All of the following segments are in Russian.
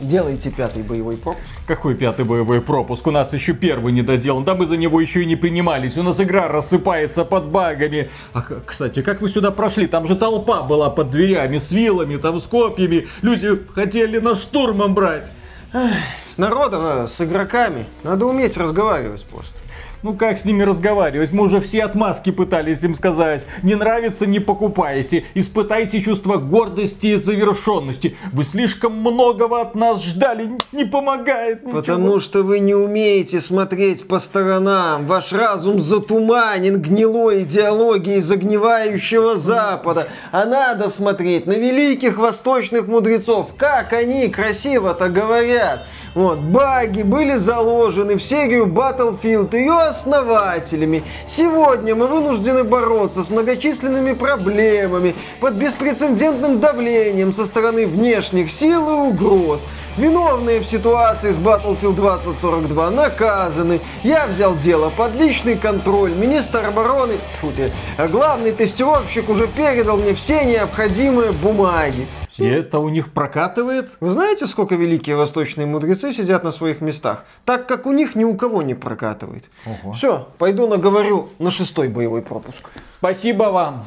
Делайте пятый боевой пропуск. Какой пятый боевой пропуск? У нас еще первый не доделан. Да мы за него еще и не принимались. У нас игра рассыпается под багами. А, кстати, как вы сюда прошли? Там же толпа была под дверями с вилами, там с копьями. Люди хотели на штурмом брать. Эх, с народом, э, с игроками. Надо уметь разговаривать просто. Ну как с ними разговаривать? Мы уже все отмазки пытались им сказать. Не нравится, не покупайте. Испытайте чувство гордости и завершенности. Вы слишком многого от нас ждали. Не помогает ничего. Потому что вы не умеете смотреть по сторонам. Ваш разум затуманен гнилой идеологией загнивающего Запада. А надо смотреть на великих восточных мудрецов. Как они красиво-то говорят. Вот, баги были заложены в серию Battlefield ее основателями. Сегодня мы вынуждены бороться с многочисленными проблемами под беспрецедентным давлением со стороны внешних сил и угроз. Виновные в ситуации с Battlefield 2042 наказаны. Я взял дело под личный контроль. Министр обороны, фу ты, главный тестировщик уже передал мне все необходимые бумаги. И это у них прокатывает? Вы знаете, сколько великие восточные мудрецы сидят на своих местах? Так как у них ни у кого не прокатывает. Ого. Все, пойду наговорю на шестой боевой пропуск. Спасибо вам.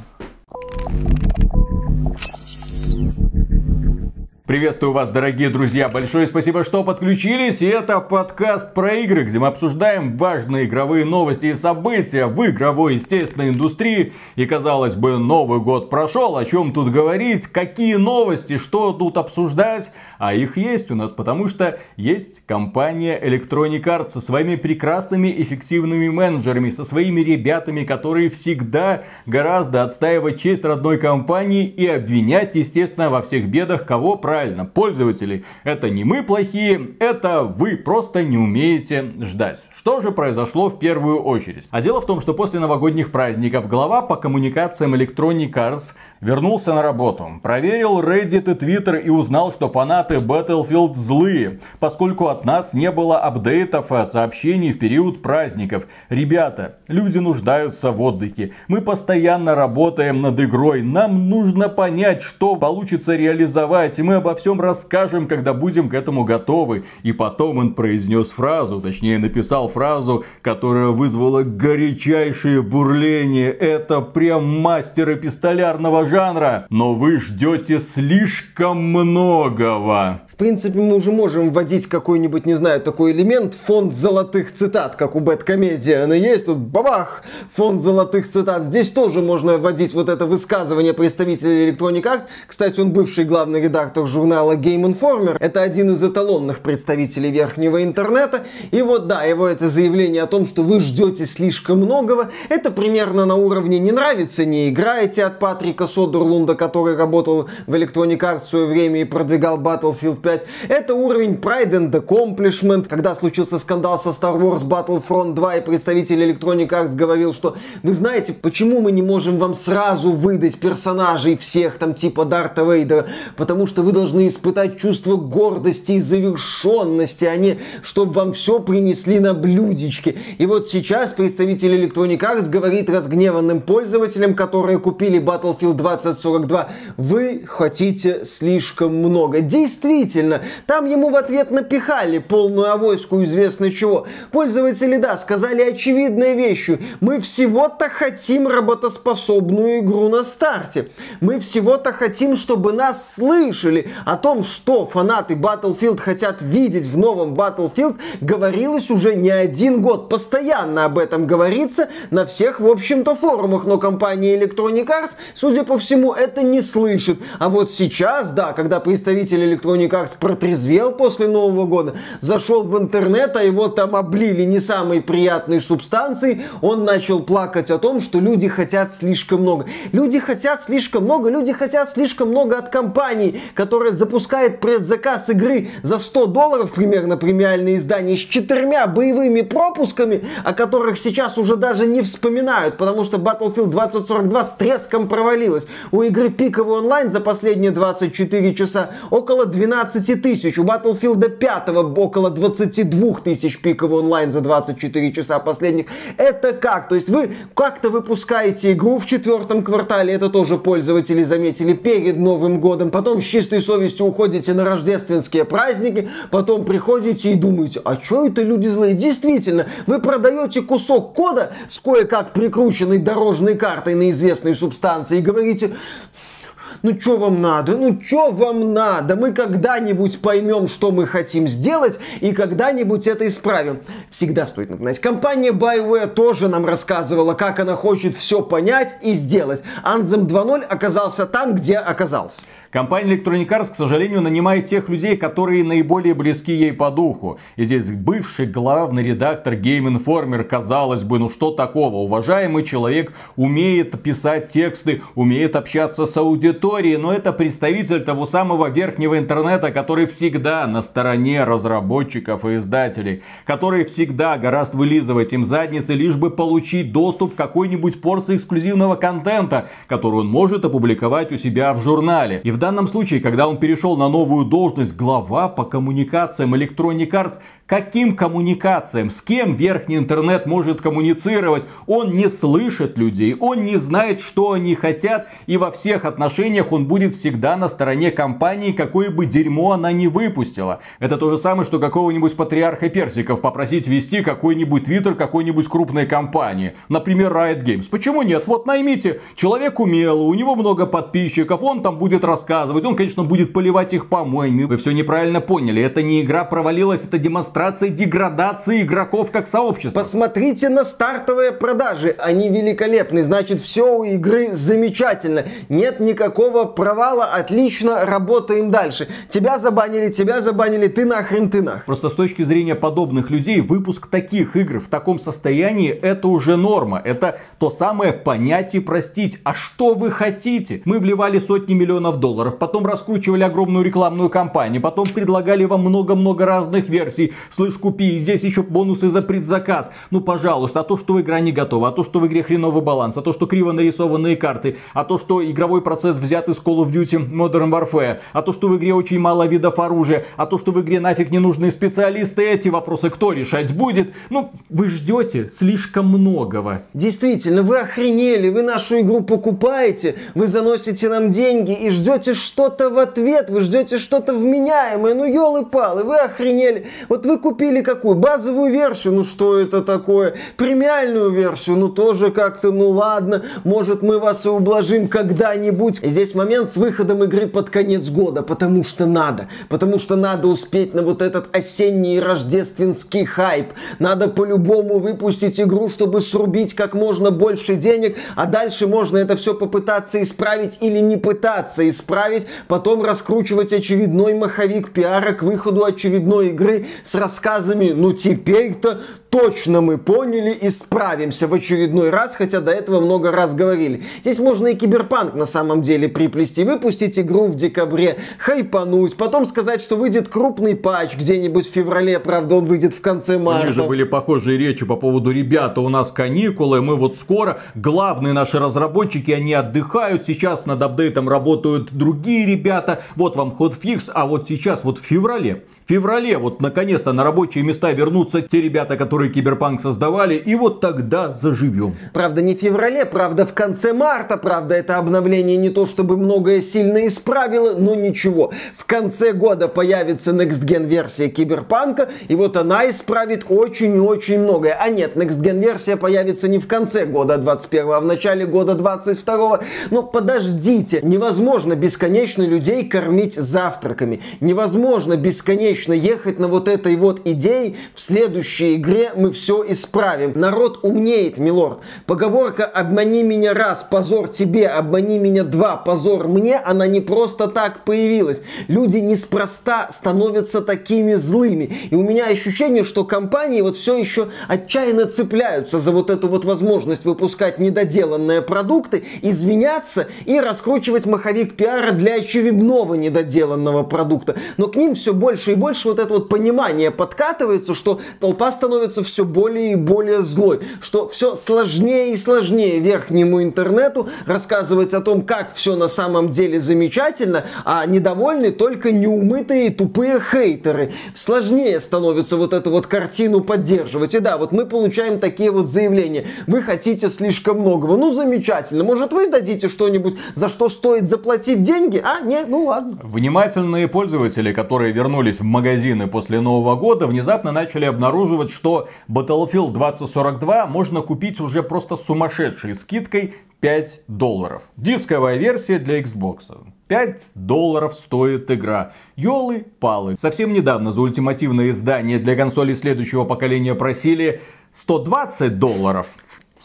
Приветствую вас, дорогие друзья. Большое спасибо, что подключились. И это подкаст про игры, где мы обсуждаем важные игровые новости и события в игровой, естественной индустрии. И, казалось бы, Новый год прошел. О чем тут говорить? Какие новости? Что тут обсуждать? А их есть у нас, потому что есть компания Electronic Arts со своими прекрасными, эффективными менеджерами, со своими ребятами, которые всегда гораздо отстаивать честь родной компании и обвинять, естественно, во всех бедах кого правильно правильно, пользователи. Это не мы плохие, это вы просто не умеете ждать. Что же произошло в первую очередь? А дело в том, что после новогодних праздников глава по коммуникациям Electronic Arts вернулся на работу, проверил Reddit и Twitter и узнал, что фанаты Battlefield злые, поскольку от нас не было апдейтов и сообщений в период праздников. Ребята, люди нуждаются в отдыхе. Мы постоянно работаем над игрой. Нам нужно понять, что получится реализовать. И мы обо всем расскажем, когда будем к этому готовы. И потом он произнес фразу, точнее написал фразу, которая вызвала горячайшее бурление. Это прям мастер эпистолярного жанра. Но вы ждете слишком многого принципе, мы уже можем вводить какой-нибудь, не знаю, такой элемент, фонд золотых цитат, как у Бэткомедия. Она есть, тут бабах, фонд золотых цитат. Здесь тоже можно вводить вот это высказывание представителя Electronic Arts. Кстати, он бывший главный редактор журнала Game Informer. Это один из эталонных представителей верхнего интернета. И вот, да, его это заявление о том, что вы ждете слишком многого, это примерно на уровне «не нравится, не играете» от Патрика Содерлунда, который работал в Electronic Arts в свое время и продвигал Battlefield 5 сказать. Это уровень Pride and Accomplishment, когда случился скандал со Star Wars Battlefront 2, и представитель Electronic Arts говорил, что вы знаете, почему мы не можем вам сразу выдать персонажей всех там типа Дарта Вейдера, потому что вы должны испытать чувство гордости и завершенности, а не чтобы вам все принесли на блюдечке. И вот сейчас представитель Electronic Arts говорит разгневанным пользователям, которые купили Battlefield 2042, вы хотите слишком много. Действительно, действительно, там ему в ответ напихали полную авоську известно чего. Пользователи, да, сказали очевидные вещи. Мы всего-то хотим работоспособную игру на старте. Мы всего-то хотим, чтобы нас слышали. О том, что фанаты Battlefield хотят видеть в новом Battlefield, говорилось уже не один год. Постоянно об этом говорится на всех, в общем-то, форумах. Но компания Electronic Arts, судя по всему, это не слышит. А вот сейчас, да, когда представитель Electronic Arts раз протрезвел после Нового года, зашел в интернет, а его там облили не самой приятной субстанцией, он начал плакать о том, что люди хотят слишком много. Люди хотят слишком много, люди хотят слишком много от компании, которая запускает предзаказ игры за 100 долларов, примерно премиальное издание, с четырьмя боевыми пропусками, о которых сейчас уже даже не вспоминают, потому что Battlefield 2042 с треском провалилась. У игры пиковый онлайн за последние 24 часа около 12 15 тысяч, у Battlefield 5 около 22 тысяч пиковый онлайн за 24 часа последних. Это как? То есть вы как-то выпускаете игру в четвертом квартале, это тоже пользователи заметили, перед Новым годом, потом с чистой совестью уходите на рождественские праздники, потом приходите и думаете, а что это люди злые? Действительно, вы продаете кусок кода с кое-как прикрученной дорожной картой на известной субстанции и говорите, ну что вам надо? Ну что вам надо? Мы когда-нибудь поймем, что мы хотим сделать, и когда-нибудь это исправим. Всегда стоит напоминать. Компания BioWare тоже нам рассказывала, как она хочет все понять и сделать. Anthem 2.0 оказался там, где оказался. Компания Electronic Arts, к сожалению, нанимает тех людей, которые наиболее близки ей по духу. И здесь бывший главный редактор Game Informer, казалось бы, ну что такого? Уважаемый человек умеет писать тексты, умеет общаться с аудиторией, но это представитель того самого верхнего интернета, который всегда на стороне разработчиков и издателей, который всегда гораздо вылизывать им задницы, лишь бы получить доступ к какой-нибудь порции эксклюзивного контента, который он может опубликовать у себя в журнале. И в данном случае, когда он перешел на новую должность глава по коммуникациям Electronic Arts, каким коммуникациям, с кем верхний интернет может коммуницировать. Он не слышит людей, он не знает, что они хотят, и во всех отношениях он будет всегда на стороне компании, какое бы дерьмо она не выпустила. Это то же самое, что какого-нибудь патриарха персиков попросить вести какой-нибудь твиттер какой-нибудь крупной компании. Например, Riot Games. Почему нет? Вот наймите, человек умелый, у него много подписчиков, он там будет рассказывать, он, конечно, будет поливать их помоями. Вы все неправильно поняли, это не игра провалилась, это демонстрация демонстрация деградации игроков как сообщества. Посмотрите на стартовые продажи. Они великолепны. Значит, все у игры замечательно. Нет никакого провала. Отлично, работаем дальше. Тебя забанили, тебя забанили. Ты нахрен, ты нахрен. Просто с точки зрения подобных людей, выпуск таких игр в таком состоянии, это уже норма. Это то самое понятие простить. А что вы хотите? Мы вливали сотни миллионов долларов, потом раскручивали огромную рекламную кампанию, потом предлагали вам много-много разных версий слышь, купи, и здесь еще бонусы за предзаказ. Ну, пожалуйста, а то, что игра не готова, а то, что в игре хреновый баланс, а то, что криво нарисованные карты, а то, что игровой процесс взят из Call of Duty Modern Warfare, а то, что в игре очень мало видов оружия, а то, что в игре нафиг не нужны специалисты, эти вопросы кто решать будет? Ну, вы ждете слишком многого. Действительно, вы охренели, вы нашу игру покупаете, вы заносите нам деньги и ждете что-то в ответ, вы ждете что-то вменяемое, ну елы-палы, вы охренели. Вот вы купили какую? Базовую версию, ну что это такое? Премиальную версию, ну тоже как-то, ну ладно, может мы вас и ублажим когда-нибудь. Здесь момент с выходом игры под конец года, потому что надо. Потому что надо успеть на вот этот осенний рождественский хайп. Надо по-любому выпустить игру, чтобы срубить как можно больше денег, а дальше можно это все попытаться исправить или не пытаться исправить, потом раскручивать очередной маховик пиара к выходу очередной игры с рассказами «ну теперь-то точно мы поняли и справимся в очередной раз, хотя до этого много раз говорили. Здесь можно и киберпанк на самом деле приплести, выпустить игру в декабре, хайпануть, потом сказать, что выйдет крупный патч где-нибудь в феврале, правда он выйдет в конце марта. У них же были похожие речи по поводу «ребята, у нас каникулы, мы вот скоро, главные наши разработчики, они отдыхают, сейчас над апдейтом работают другие ребята, вот вам hotfix, а вот сейчас, вот в феврале, феврале вот наконец-то на рабочие места вернутся те ребята, которые Киберпанк создавали, и вот тогда заживем. Правда, не в феврале, правда, в конце марта, правда, это обновление не то чтобы многое сильно исправило, но ничего. В конце года появится Next Gen версия Киберпанка, и вот она исправит очень и очень многое. А нет, Next Gen версия появится не в конце года 21, а в начале года 22. Но подождите, невозможно бесконечно людей кормить завтраками. Невозможно бесконечно бесконечно ехать на вот этой вот идее, в следующей игре мы все исправим. Народ умнеет, милорд. Поговорка «обмани меня раз, позор тебе, обмани меня два, позор мне», она не просто так появилась. Люди неспроста становятся такими злыми. И у меня ощущение, что компании вот все еще отчаянно цепляются за вот эту вот возможность выпускать недоделанные продукты, извиняться и раскручивать маховик пиара для очередного недоделанного продукта. Но к ним все больше и больше вот это вот понимание подкатывается, что толпа становится все более и более злой, что все сложнее и сложнее верхнему интернету рассказывать о том, как все на самом деле замечательно, а недовольны только неумытые тупые хейтеры. Сложнее становится вот эту вот картину поддерживать. И да, вот мы получаем такие вот заявления. Вы хотите слишком многого. Ну, замечательно. Может, вы дадите что-нибудь, за что стоит заплатить деньги? А, нет, ну ладно. Внимательные пользователи, которые вернулись в магазины после Нового года, внезапно начали обнаруживать, что Battlefield 2042 можно купить уже просто сумасшедшей скидкой 5 долларов. Дисковая версия для Xbox. 5 долларов стоит игра. Ёлы-палы. Совсем недавно за ультимативное издание для консолей следующего поколения просили 120 долларов.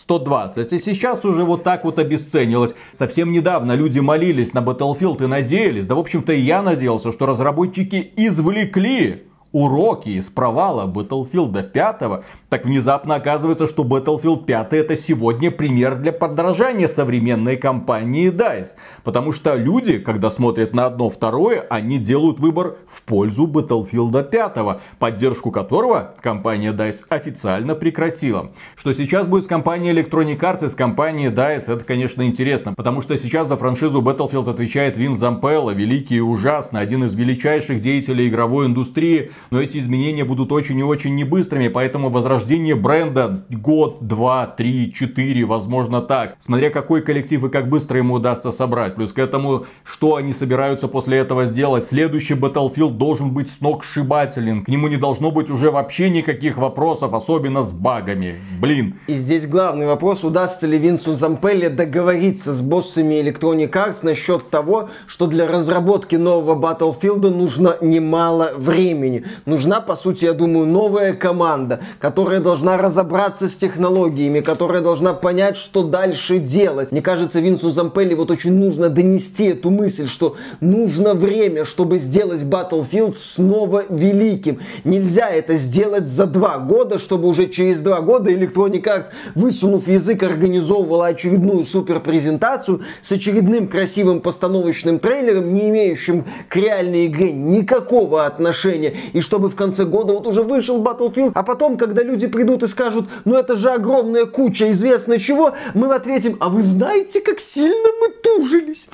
120. И сейчас уже вот так вот обесценилось. Совсем недавно люди молились на Battlefield и надеялись, да в общем-то и я надеялся, что разработчики извлекли уроки из провала Battlefield 5, так внезапно оказывается, что Battlefield 5 это сегодня пример для подражания современной компании DICE. Потому что люди, когда смотрят на одно второе, они делают выбор в пользу Battlefield 5, поддержку которого компания DICE официально прекратила. Что сейчас будет с компанией Electronic Arts и с компанией DICE, это, конечно, интересно. Потому что сейчас за франшизу Battlefield отвечает Вин Зампелло, великий и ужасный, один из величайших деятелей игровой индустрии, но эти изменения будут очень и очень небыстрыми, поэтому возрождение бренда год, два, три, четыре, возможно так. Смотря какой коллектив и как быстро ему удастся собрать. Плюс к этому, что они собираются после этого сделать. Следующий Battlefield должен быть сногсшибателен. К нему не должно быть уже вообще никаких вопросов, особенно с багами. Блин. И здесь главный вопрос, удастся ли Винсу Зампелле договориться с боссами Electronic Arts насчет того, что для разработки нового Battlefield нужно немало времени нужна, по сути, я думаю, новая команда, которая должна разобраться с технологиями, которая должна понять, что дальше делать. Мне кажется, Винсу Зампелли вот очень нужно донести эту мысль, что нужно время, чтобы сделать Battlefield снова великим. Нельзя это сделать за два года, чтобы уже через два года Electronic Arts, высунув язык, организовывала очередную суперпрезентацию с очередным красивым постановочным трейлером, не имеющим к реальной игре никакого отношения, и чтобы в конце года вот уже вышел Battlefield, а потом, когда люди придут и скажут, ну это же огромная куча известно чего, мы ответим, а вы знаете, как сильно мы тужились?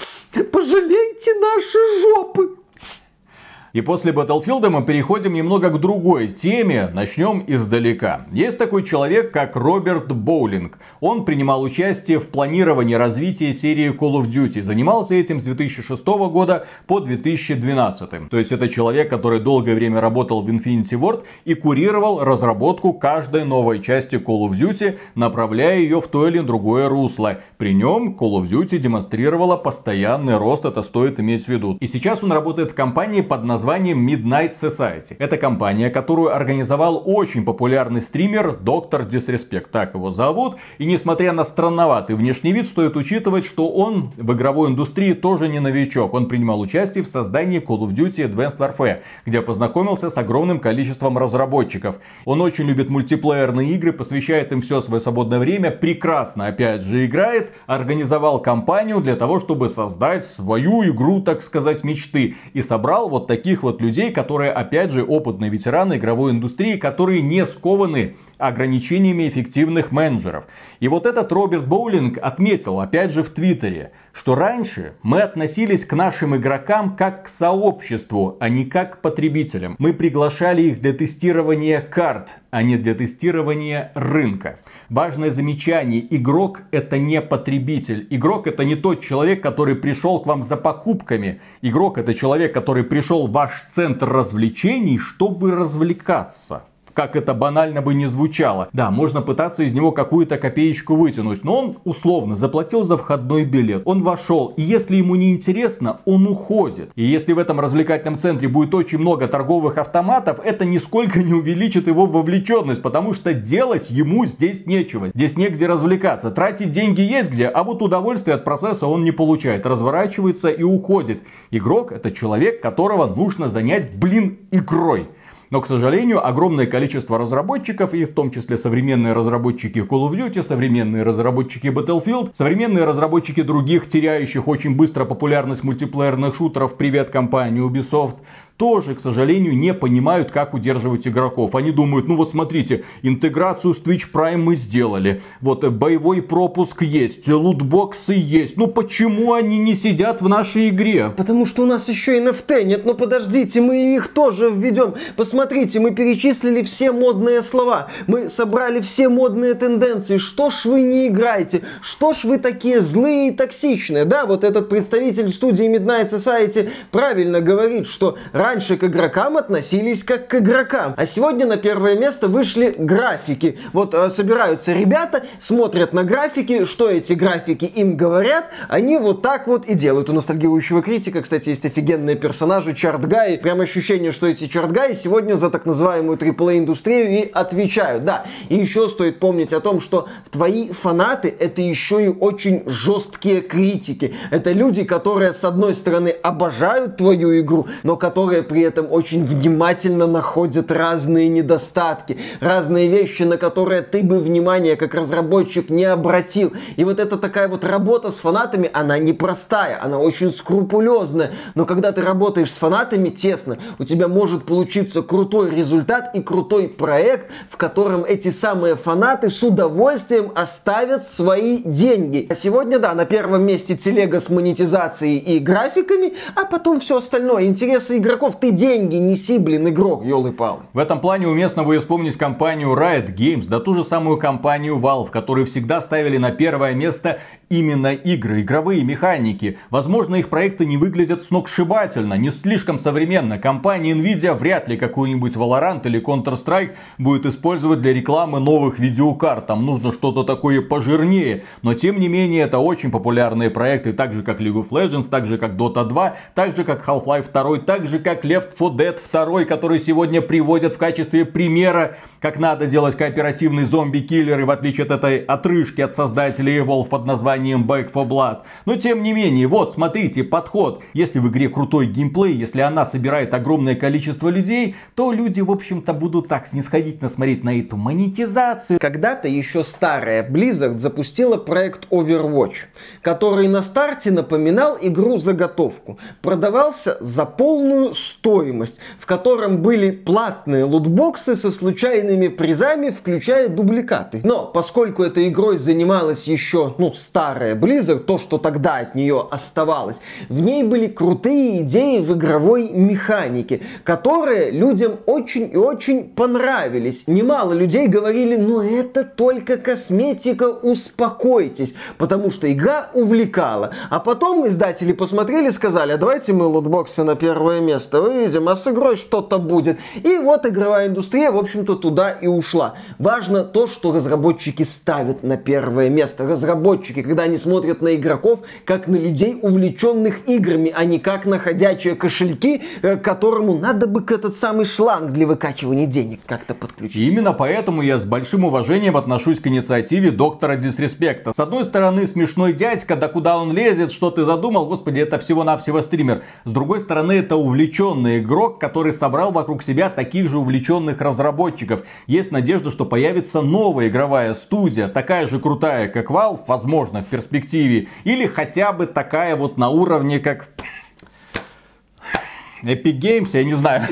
Пожалейте наши жопы. И после Battlefield мы переходим немного к другой теме, начнем издалека. Есть такой человек, как Роберт Боулинг. Он принимал участие в планировании развития серии Call of Duty. Занимался этим с 2006 года по 2012. То есть это человек, который долгое время работал в Infinity Ward и курировал разработку каждой новой части Call of Duty, направляя ее в то или другое русло. При нем Call of Duty демонстрировала постоянный рост, это стоит иметь в виду. И сейчас он работает в компании под названием названием Midnight Society. Это компания, которую организовал очень популярный стример Доктор Disrespect, так его зовут. И несмотря на странноватый внешний вид, стоит учитывать, что он в игровой индустрии тоже не новичок. Он принимал участие в создании Call of Duty Advanced Warfare, где познакомился с огромным количеством разработчиков. Он очень любит мультиплеерные игры, посвящает им все свое свободное время, прекрасно опять же играет, организовал компанию для того, чтобы создать свою игру, так сказать, мечты. И собрал вот такие таких вот людей, которые, опять же, опытные ветераны игровой индустрии, которые не скованы ограничениями эффективных менеджеров. И вот этот Роберт Боулинг отметил, опять же, в Твиттере, что раньше мы относились к нашим игрокам как к сообществу, а не как к потребителям. Мы приглашали их для тестирования карт, а не для тестирования рынка. Важное замечание. Игрок это не потребитель. Игрок это не тот человек, который пришел к вам за покупками. Игрок это человек, который пришел в ваш центр развлечений, чтобы развлекаться как это банально бы не звучало. Да, можно пытаться из него какую-то копеечку вытянуть, но он условно заплатил за входной билет. Он вошел, и если ему не интересно, он уходит. И если в этом развлекательном центре будет очень много торговых автоматов, это нисколько не увеличит его вовлеченность, потому что делать ему здесь нечего. Здесь негде развлекаться. Тратить деньги есть где, а вот удовольствие от процесса он не получает. Разворачивается и уходит. Игрок это человек, которого нужно занять, блин, игрой. Но, к сожалению, огромное количество разработчиков, и в том числе современные разработчики Call of Duty, современные разработчики Battlefield, современные разработчики других, теряющих очень быстро популярность мультиплеерных шутеров, привет компании Ubisoft, тоже, к сожалению, не понимают, как удерживать игроков. Они думают, ну вот смотрите, интеграцию с Twitch Prime мы сделали, вот э, боевой пропуск есть, лутбоксы есть. Ну почему они не сидят в нашей игре? Потому что у нас еще NFT нет. Ну подождите, мы их тоже введем. Посмотрите, мы перечислили все модные слова. Мы собрали все модные тенденции. Что ж вы не играете? Что ж вы такие злые и токсичные? Да, вот этот представитель студии Midnight Society правильно говорит, что раньше к игрокам относились как к игрокам. А сегодня на первое место вышли графики. Вот э, собираются ребята, смотрят на графики, что эти графики им говорят, они вот так вот и делают. У ностальгирующего критика, кстати, есть офигенные персонажи, чартгаи. Прям ощущение, что эти чартгаи сегодня за так называемую AAA-индустрию и отвечают. Да, и еще стоит помнить о том, что твои фанаты это еще и очень жесткие критики. Это люди, которые с одной стороны обожают твою игру, но которые при этом очень внимательно находят разные недостатки, разные вещи, на которые ты бы внимание как разработчик не обратил. И вот эта такая вот работа с фанатами, она непростая, она очень скрупулезная. Но когда ты работаешь с фанатами тесно, у тебя может получиться крутой результат и крутой проект, в котором эти самые фанаты с удовольствием оставят свои деньги. А сегодня, да, на первом месте телега с монетизацией и графиками, а потом все остальное. Интересы игроков, ты деньги неси, блин, игрок, елы-палы. В этом плане уместно будет вспомнить компанию Riot Games, да ту же самую компанию Valve, которые всегда ставили на первое место именно игры, игровые механики. Возможно, их проекты не выглядят сногсшибательно, не слишком современно. Компания Nvidia вряд ли какую-нибудь Valorant или Counter-Strike будет использовать для рекламы новых видеокарт. Там нужно что-то такое пожирнее. Но тем не менее, это очень популярные проекты, так же как League of Legends, так же как Dota 2, так же как Half-Life 2, так же как Left 4 Dead 2, который сегодня приводят в качестве примера, как надо делать кооперативный зомби-киллер, и в отличие от этой отрыжки от создателей Evolve под названием названием Back 4 Blood. Но тем не менее, вот, смотрите, подход. Если в игре крутой геймплей, если она собирает огромное количество людей, то люди, в общем-то, будут так снисходительно смотреть на эту монетизацию. Когда-то еще старая Blizzard запустила проект Overwatch, который на старте напоминал игру-заготовку. Продавался за полную стоимость, в котором были платные лутбоксы со случайными призами, включая дубликаты. Но поскольку этой игрой занималась еще, ну, старая старая Blizzard, то, что тогда от нее оставалось, в ней были крутые идеи в игровой механике, которые людям очень и очень понравились. Немало людей говорили, ну это только косметика, успокойтесь, потому что игра увлекала. А потом издатели посмотрели сказали, а давайте мы лутбоксы на первое место выведем, а с игрой что-то будет. И вот игровая индустрия, в общем-то, туда и ушла. Важно то, что разработчики ставят на первое место. Разработчики, когда они смотрят на игроков как на людей, увлеченных играми, а не как на ходячие кошельки, э, которому надо бы этот самый шланг для выкачивания денег как-то подключить. Именно поэтому я с большим уважением отношусь к инициативе доктора Дисреспекта. С одной стороны, смешной дядька, да куда он лезет, что ты задумал, господи, это всего-навсего стример. С другой стороны, это увлеченный игрок, который собрал вокруг себя таких же увлеченных разработчиков. Есть надежда, что появится новая игровая студия, такая же крутая, как Valve, возможно, в перспективе. Или хотя бы такая вот на уровне, как Epic Games, я не знаю.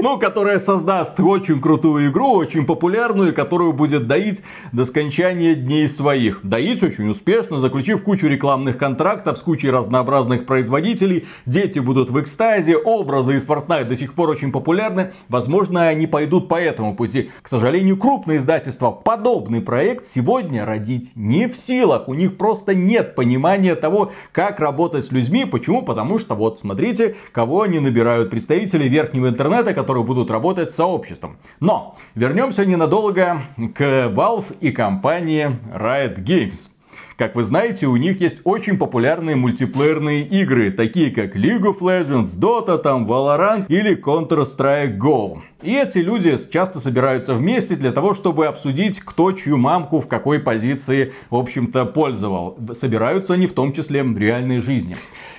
Ну, которая создаст очень крутую игру, очень популярную, которую будет доить до скончания дней своих. Доить очень успешно, заключив кучу рекламных контрактов с кучей разнообразных производителей. Дети будут в экстазе, образы из Fortnite до сих пор очень популярны. Возможно, они пойдут по этому пути. К сожалению, крупные издательства подобный проект сегодня родить не в силах. У них просто нет понимания того, как работать с людьми. Почему? Потому что вот смотрите, кого они набирают. Представители верхнего интернета, которые будут работать с сообществом. Но вернемся ненадолго к Valve и компании Riot Games. Как вы знаете, у них есть очень популярные мультиплеерные игры, такие как League of Legends, Dota, там, Valorant или Counter-Strike Go. И эти люди часто собираются вместе для того, чтобы обсудить, кто чью мамку в какой позиции, в общем-то, пользовал. Собираются они в том числе в реальной жизни.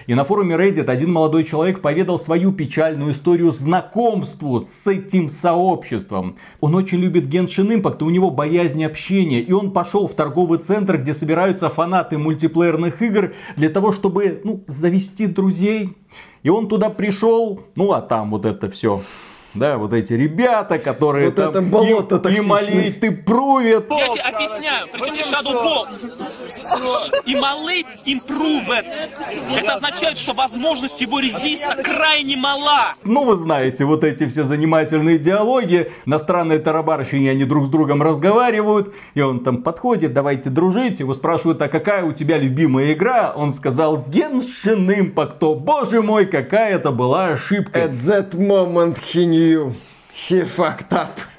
И на форуме Reddit один молодой человек поведал свою печальную историю знакомству с этим сообществом. Он очень любит Genshin Impact, у него боязнь общения. И он пошел в торговый центр, где собираются фанаты мультиплеерных игр, для того, чтобы ну, завести друзей И он туда пришел, ну а там вот это все да, вот эти ребята, которые вот там это болото и, и молит, и прувят. Я тебе объясняю, причем здесь Shadow И молит improved. Это означает, что возможность его резиста крайне мала. Ну, вы знаете, вот эти все занимательные диалоги, на странной тарабарщине они друг с другом разговаривают, и он там подходит, давайте дружить, его спрашивают, а какая у тебя любимая игра? Он сказал, Genshin Impact, боже мой, какая это была ошибка. At that moment he knew you. He fucked up.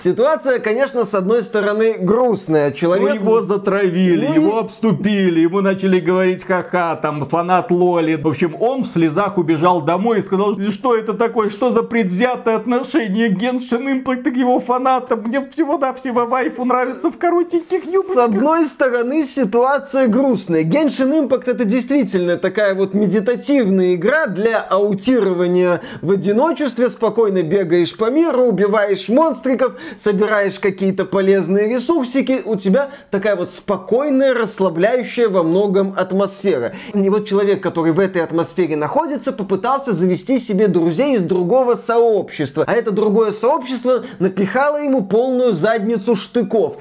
Ситуация, конечно, с одной стороны грустная. Человек... Ну, его затравили, ну, его обступили, ему начали говорить ха-ха, там, фанат Лоли. В общем, он в слезах убежал домой и сказал, что это такое, что за предвзятое отношение Геншин Импакт к его фанатам. Мне всего-навсего вайфу нравится в коротеньких юбках. С одной стороны, ситуация грустная. Геншин Импакт это действительно такая вот медитативная игра для аутирования в одиночестве. Спокойно бегаешь по миру, убиваешь монстров, роликов, собираешь какие-то полезные ресурсики, у тебя такая вот спокойная, расслабляющая во многом атмосфера. И вот человек, который в этой атмосфере находится, попытался завести себе друзей из другого сообщества. А это другое сообщество напихало ему полную задницу штыков.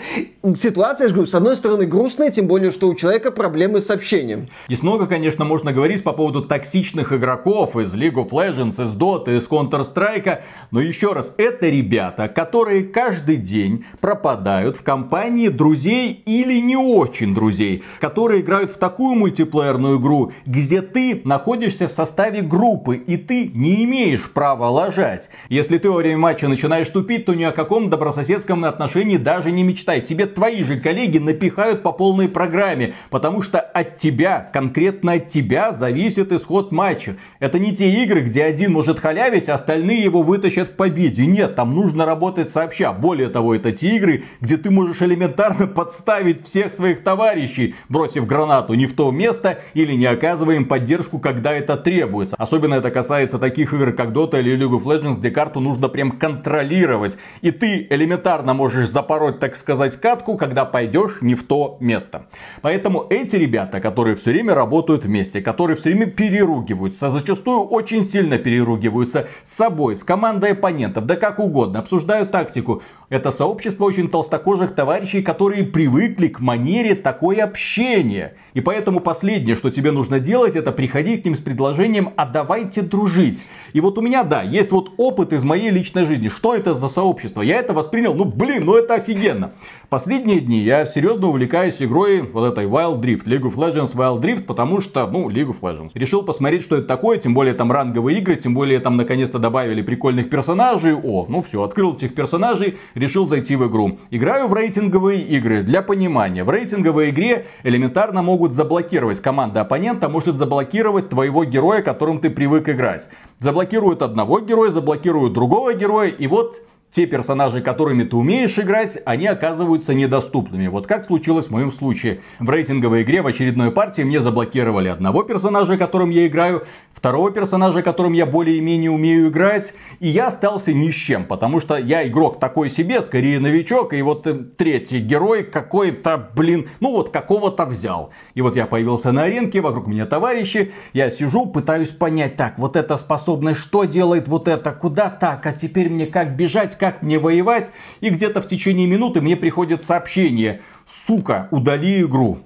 Ситуация, я же говорю, с одной стороны грустная, тем более, что у человека проблемы с общением. Здесь много, конечно, можно говорить по поводу токсичных игроков из League of Legends, из Dota, из Counter-Strike, но еще раз, это ребята, которые которые каждый день пропадают в компании друзей или не очень друзей, которые играют в такую мультиплеерную игру, где ты находишься в составе группы и ты не имеешь права ложать. Если ты во время матча начинаешь тупить, то ни о каком добрососедском отношении даже не мечтай. Тебе твои же коллеги напихают по полной программе, потому что от тебя, конкретно от тебя, зависит исход матча. Это не те игры, где один может халявить, а остальные его вытащат к победе. Нет, там нужно работать сообща. Более того, это те игры, где ты можешь элементарно подставить всех своих товарищей, бросив гранату не в то место или не оказывая им поддержку, когда это требуется. Особенно это касается таких игр, как Dota или League of Legends, где карту нужно прям контролировать. И ты элементарно можешь запороть, так сказать, катку, когда пойдешь не в то место. Поэтому эти ребята, которые все время работают вместе, которые все время переругиваются, зачастую очень сильно переругиваются с собой, с командой оппонентов, да как угодно, обсуждают тактику. Это сообщество очень толстокожих товарищей, которые привыкли к манере такое общение. И поэтому последнее, что тебе нужно делать, это приходить к ним с предложением «а давайте дружить». И вот у меня, да, есть вот опыт из моей личной жизни. Что это за сообщество? Я это воспринял, ну блин, ну это офигенно. Последние дни я серьезно увлекаюсь игрой вот этой Wild Drift, League of Legends Wild Drift, потому что, ну, League of Legends. Решил посмотреть, что это такое, тем более там ранговые игры, тем более там наконец-то добавили прикольных персонажей. О, ну все, открыл этих персонажей, решил зайти в игру. Играю в рейтинговые игры. Для понимания, в рейтинговой игре элементарно могут заблокировать. Команда оппонента может заблокировать твоего героя, которым ты привык играть. Заблокируют одного героя, заблокируют другого героя, и вот те персонажи, которыми ты умеешь играть, они оказываются недоступными. Вот как случилось в моем случае. В рейтинговой игре в очередной партии мне заблокировали одного персонажа, которым я играю, второго персонажа, которым я более-менее умею играть, и я остался ни с чем, потому что я игрок такой себе, скорее новичок, и вот э, третий герой какой-то, блин, ну вот какого-то взял. И вот я появился на аренке, вокруг меня товарищи, я сижу, пытаюсь понять, так, вот эта способность, что делает вот это, куда так, а теперь мне как бежать, как мне воевать, и где-то в течение минуты мне приходит сообщение, сука, удали игру.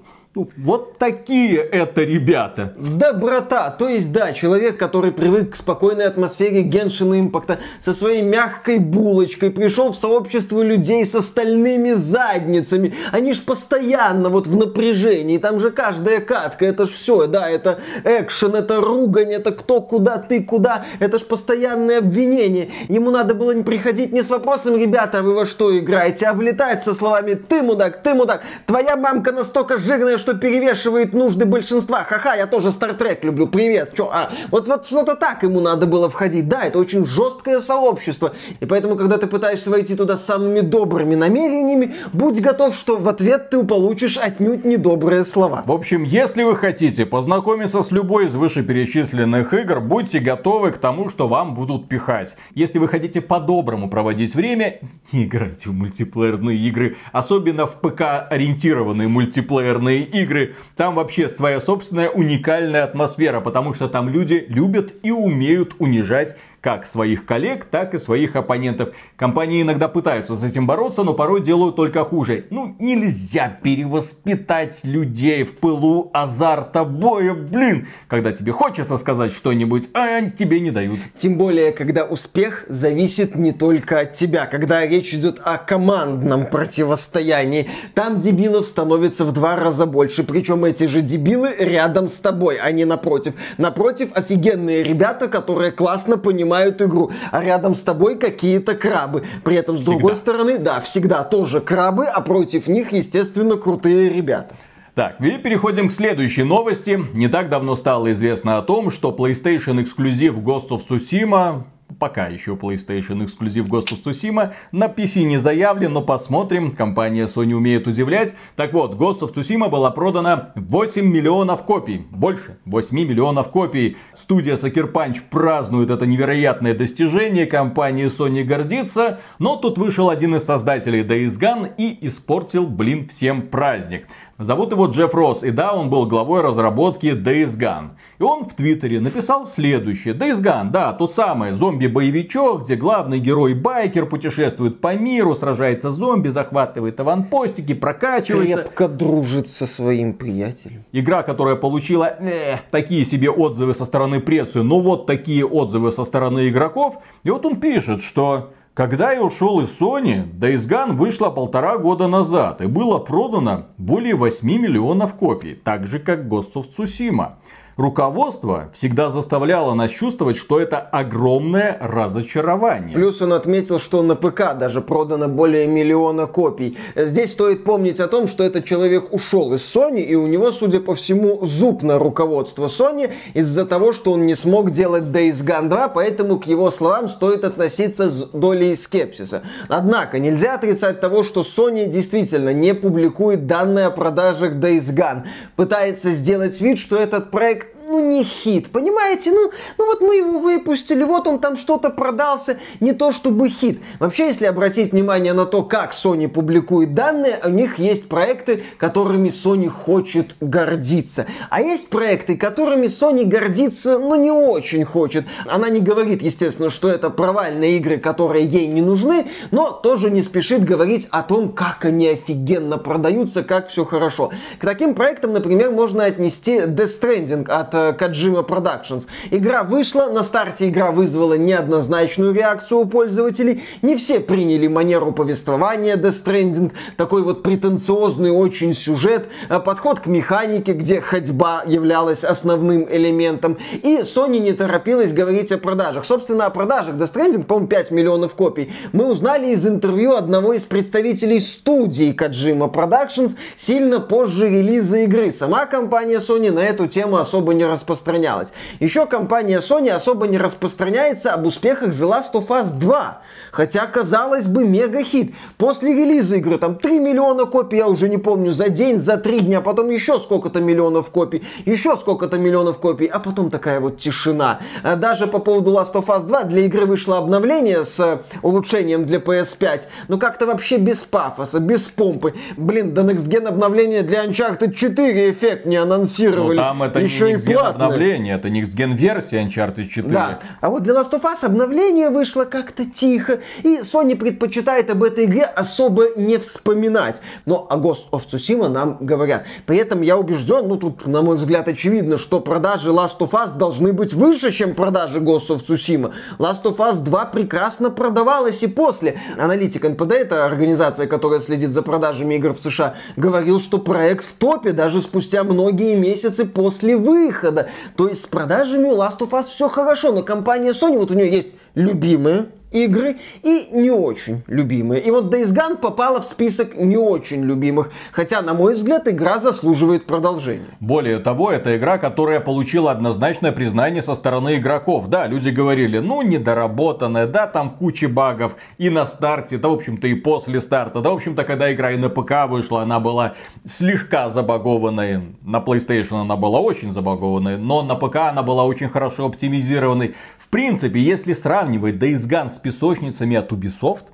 Вот такие это ребята. Доброта. То есть, да, человек, который привык к спокойной атмосфере Геншина Импакта, со своей мягкой булочкой, пришел в сообщество людей с остальными задницами. Они ж постоянно вот в напряжении. Там же каждая катка, это ж все, да, это экшен, это ругань, это кто, куда, ты, куда. Это ж постоянное обвинение. Ему надо было не приходить не с вопросом, ребята, вы во что играете, а влетать со словами «ты мудак, ты мудак, твоя мамка настолько жирная, что перевешивает нужды большинства. Ха-ха, я тоже Стартрек люблю, привет. Чё, а? Вот, вот что-то так ему надо было входить. Да, это очень жесткое сообщество. И поэтому, когда ты пытаешься войти туда самыми добрыми намерениями, будь готов, что в ответ ты получишь отнюдь недобрые слова. В общем, если вы хотите познакомиться с любой из вышеперечисленных игр, будьте готовы к тому, что вам будут пихать. Если вы хотите по-доброму проводить время, не играйте в мультиплеерные игры. Особенно в ПК-ориентированные мультиплеерные игры. Там вообще своя собственная уникальная атмосфера, потому что там люди любят и умеют унижать как своих коллег, так и своих оппонентов. Компании иногда пытаются с этим бороться, но порой делают только хуже. Ну, нельзя перевоспитать людей в пылу азарта боя, блин, когда тебе хочется сказать что-нибудь, а тебе не дают. Тем более, когда успех зависит не только от тебя, когда речь идет о командном противостоянии. Там дебилов становится в два раза больше, причем эти же дебилы рядом с тобой, а не напротив. Напротив, офигенные ребята, которые классно понимают понимают игру, а рядом с тобой какие-то крабы. При этом, с всегда. другой стороны, да, всегда тоже крабы, а против них, естественно, крутые ребята. Так, и переходим к следующей новости. Не так давно стало известно о том, что PlayStation эксклюзив Ghost of Tsushima пока еще PlayStation эксклюзив Ghost of Tsushima. На PC не заявлен, но посмотрим. Компания Sony умеет удивлять. Так вот, Ghost of Tsushima была продана 8 миллионов копий. Больше 8 миллионов копий. Студия Sucker Punch празднует это невероятное достижение. Компания Sony гордится. Но тут вышел один из создателей Days Gone и испортил, блин, всем праздник. Зовут его Джефф Росс, и да, он был главой разработки Days Gone. И он в Твиттере написал следующее. Days Gone, да, тот самый зомби-боевичок, где главный герой байкер путешествует по миру, сражается с зомби, захватывает аванпостики, прокачивается. Крепко дружит со своим приятелем. Игра, которая получила э, такие себе отзывы со стороны прессы, но вот такие отзывы со стороны игроков. И вот он пишет, что когда я ушел из Sony, Days Gone вышла полтора года назад и было продано более 8 миллионов копий, так же как Ghost of Tsushima руководство всегда заставляло нас чувствовать, что это огромное разочарование. Плюс он отметил, что на ПК даже продано более миллиона копий. Здесь стоит помнить о том, что этот человек ушел из Sony, и у него, судя по всему, зуб на руководство Sony из-за того, что он не смог делать Days Gone 2, поэтому к его словам стоит относиться с долей скепсиса. Однако, нельзя отрицать того, что Sony действительно не публикует данные о продажах Days Gone. Пытается сделать вид, что этот проект не хит, понимаете? Ну, ну вот мы его выпустили, вот он там что-то продался, не то чтобы хит. Вообще, если обратить внимание на то, как Sony публикует данные, у них есть проекты, которыми Sony хочет гордиться. А есть проекты, которыми Sony гордиться, ну, не очень хочет. Она не говорит, естественно, что это провальные игры, которые ей не нужны, но тоже не спешит говорить о том, как они офигенно продаются, как все хорошо. К таким проектам, например, можно отнести Death Stranding от Kojima Productions. Игра вышла, на старте игра вызвала неоднозначную реакцию у пользователей. Не все приняли манеру повествования Death Stranding, такой вот претенциозный очень сюжет, э, подход к механике, где ходьба являлась основным элементом. И Sony не торопилась говорить о продажах. Собственно, о продажах Death Stranding, по-моему, 5 миллионов копий, мы узнали из интервью одного из представителей студии Kojima Productions сильно позже релиза игры. Сама компания Sony на эту тему особо не распространялась. Еще компания Sony особо не распространяется об успехах The Last of Us 2. Хотя, казалось бы, мега-хит. После релиза игры там 3 миллиона копий, я уже не помню, за день, за 3 дня, потом еще сколько-то миллионов копий, еще сколько-то миллионов копий, а потом такая вот тишина. А даже по поводу Last of Us 2 для игры вышло обновление с э, улучшением для PS5, но как-то вообще без пафоса, без помпы. Блин, до Next Gen обновления для Uncharted 4 эффект не анонсировали. Ну, там это еще не и платное. Обновление, это Next Gen версия Uncharted 4. Да. А вот для Last of Us обновление вышло как-то тихо, и Sony предпочитает об этой игре особо не вспоминать. Но о Ghost of Tsushima нам говорят. При этом я убежден, ну тут, на мой взгляд, очевидно, что продажи Last of Us должны быть выше, чем продажи Ghost of Tsushima. Last of Us 2 прекрасно продавалась и после. Аналитик НПД, это организация, которая следит за продажами игр в США, говорил, что проект в топе даже спустя многие месяцы после выхода. То есть с продажами у Last of Us все хорошо, но компания Sony, вот у нее есть любимые игры и не очень любимые. И вот Days Gone попала в список не очень любимых, хотя, на мой взгляд, игра заслуживает продолжения. Более того, это игра, которая получила однозначное признание со стороны игроков. Да, люди говорили, ну, недоработанная, да, там куча багов и на старте, да, в общем-то, и после старта. Да, в общем-то, когда игра и на ПК вышла, она была слегка забагованной. На PlayStation она была очень забагованной, но на ПК она была очень хорошо оптимизированной. В принципе, если сравнивать Days Gone с песочницами от Ubisoft,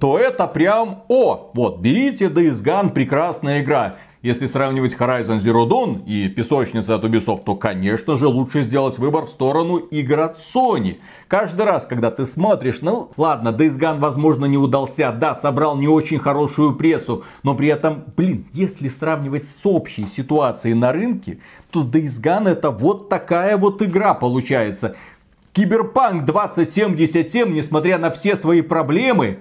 то это прям, о, вот, берите Days Gone, прекрасная игра. Если сравнивать Horizon Zero Dawn и песочницы от Ubisoft, то, конечно же, лучше сделать выбор в сторону игр от Sony. Каждый раз, когда ты смотришь, ну ладно, Days Gone, возможно, не удался, да, собрал не очень хорошую прессу, но при этом, блин, если сравнивать с общей ситуацией на рынке, то Days Gone это вот такая вот игра получается. Киберпанк 2077, несмотря на все свои проблемы,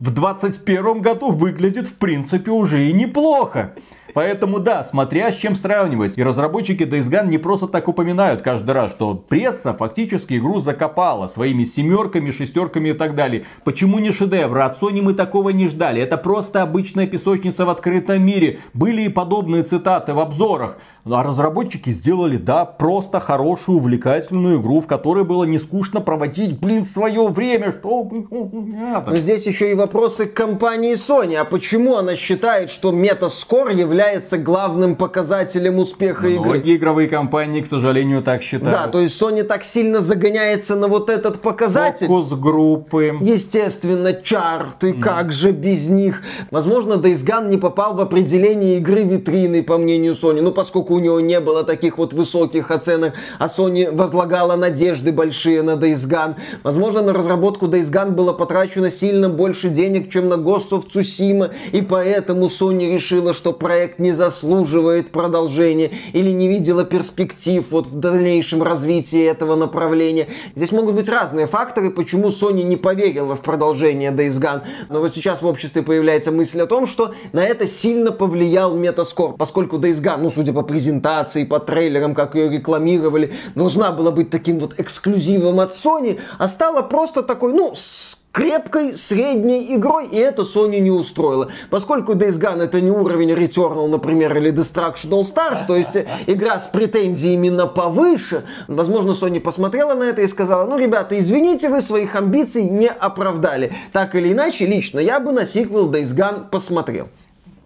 в 2021 году выглядит в принципе уже и неплохо. Поэтому да, смотря с чем сравнивать. И разработчики Days Gone не просто так упоминают каждый раз, что пресса фактически игру закопала своими семерками, шестерками и так далее. Почему не шедевр? От Sony мы такого не ждали. Это просто обычная песочница в открытом мире. Были и подобные цитаты в обзорах. А разработчики сделали, да, просто хорошую, увлекательную игру, в которой было не скучно проводить, блин, свое время, что... Но здесь еще и вопросы к компании Sony. А почему она считает, что Metascore является главным показателем успеха Многие игры? Многие игровые компании, к сожалению, так считают. Да, то есть Sony так сильно загоняется на вот этот показатель. Фокус группы. Естественно, чарты, mm. как же без них. Возможно, Days Gone не попал в определение игры витрины, по мнению Sony. Ну, поскольку у него не было таких вот высоких оценок, а Sony возлагала надежды большие на Days Gone. Возможно, на разработку Days Gone было потрачено сильно больше денег, чем на Ghost of Tsushima, и поэтому Sony решила, что проект не заслуживает продолжения или не видела перспектив вот в дальнейшем развитии этого направления. Здесь могут быть разные факторы, почему Sony не поверила в продолжение Days Gone. Но вот сейчас в обществе появляется мысль о том, что на это сильно повлиял Metascore, поскольку Days Gone, ну, судя по презентации, по трейлерам, как ее рекламировали, должна была быть таким вот эксклюзивом от Sony, а стала просто такой, ну, с крепкой средней игрой, и это Sony не устроило. Поскольку Days Gone это не уровень Returnal, например, или Destruction All Stars, то есть игра с претензиями на повыше, возможно, Sony посмотрела на это и сказала, ну, ребята, извините, вы своих амбиций не оправдали. Так или иначе, лично я бы на сиквел Days Gone посмотрел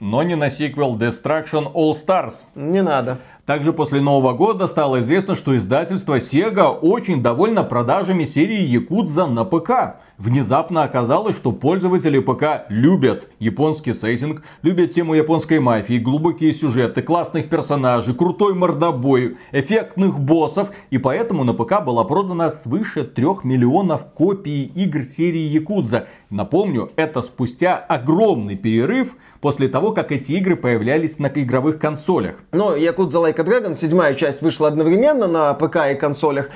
но не на сиквел Destruction All Stars. Не надо. Также после Нового года стало известно, что издательство Sega очень довольно продажами серии Якудза на ПК. Внезапно оказалось, что пользователи ПК любят японский сеттинг, любят тему японской мафии, глубокие сюжеты, классных персонажей, крутой мордобой, эффектных боссов. И поэтому на ПК было продано свыше 3 миллионов копий игр серии Якудза. Напомню, это спустя огромный перерыв после того, как эти игры появлялись на игровых консолях. Но Якудза Like a Dragon, седьмая часть, вышла одновременно на ПК и консолях.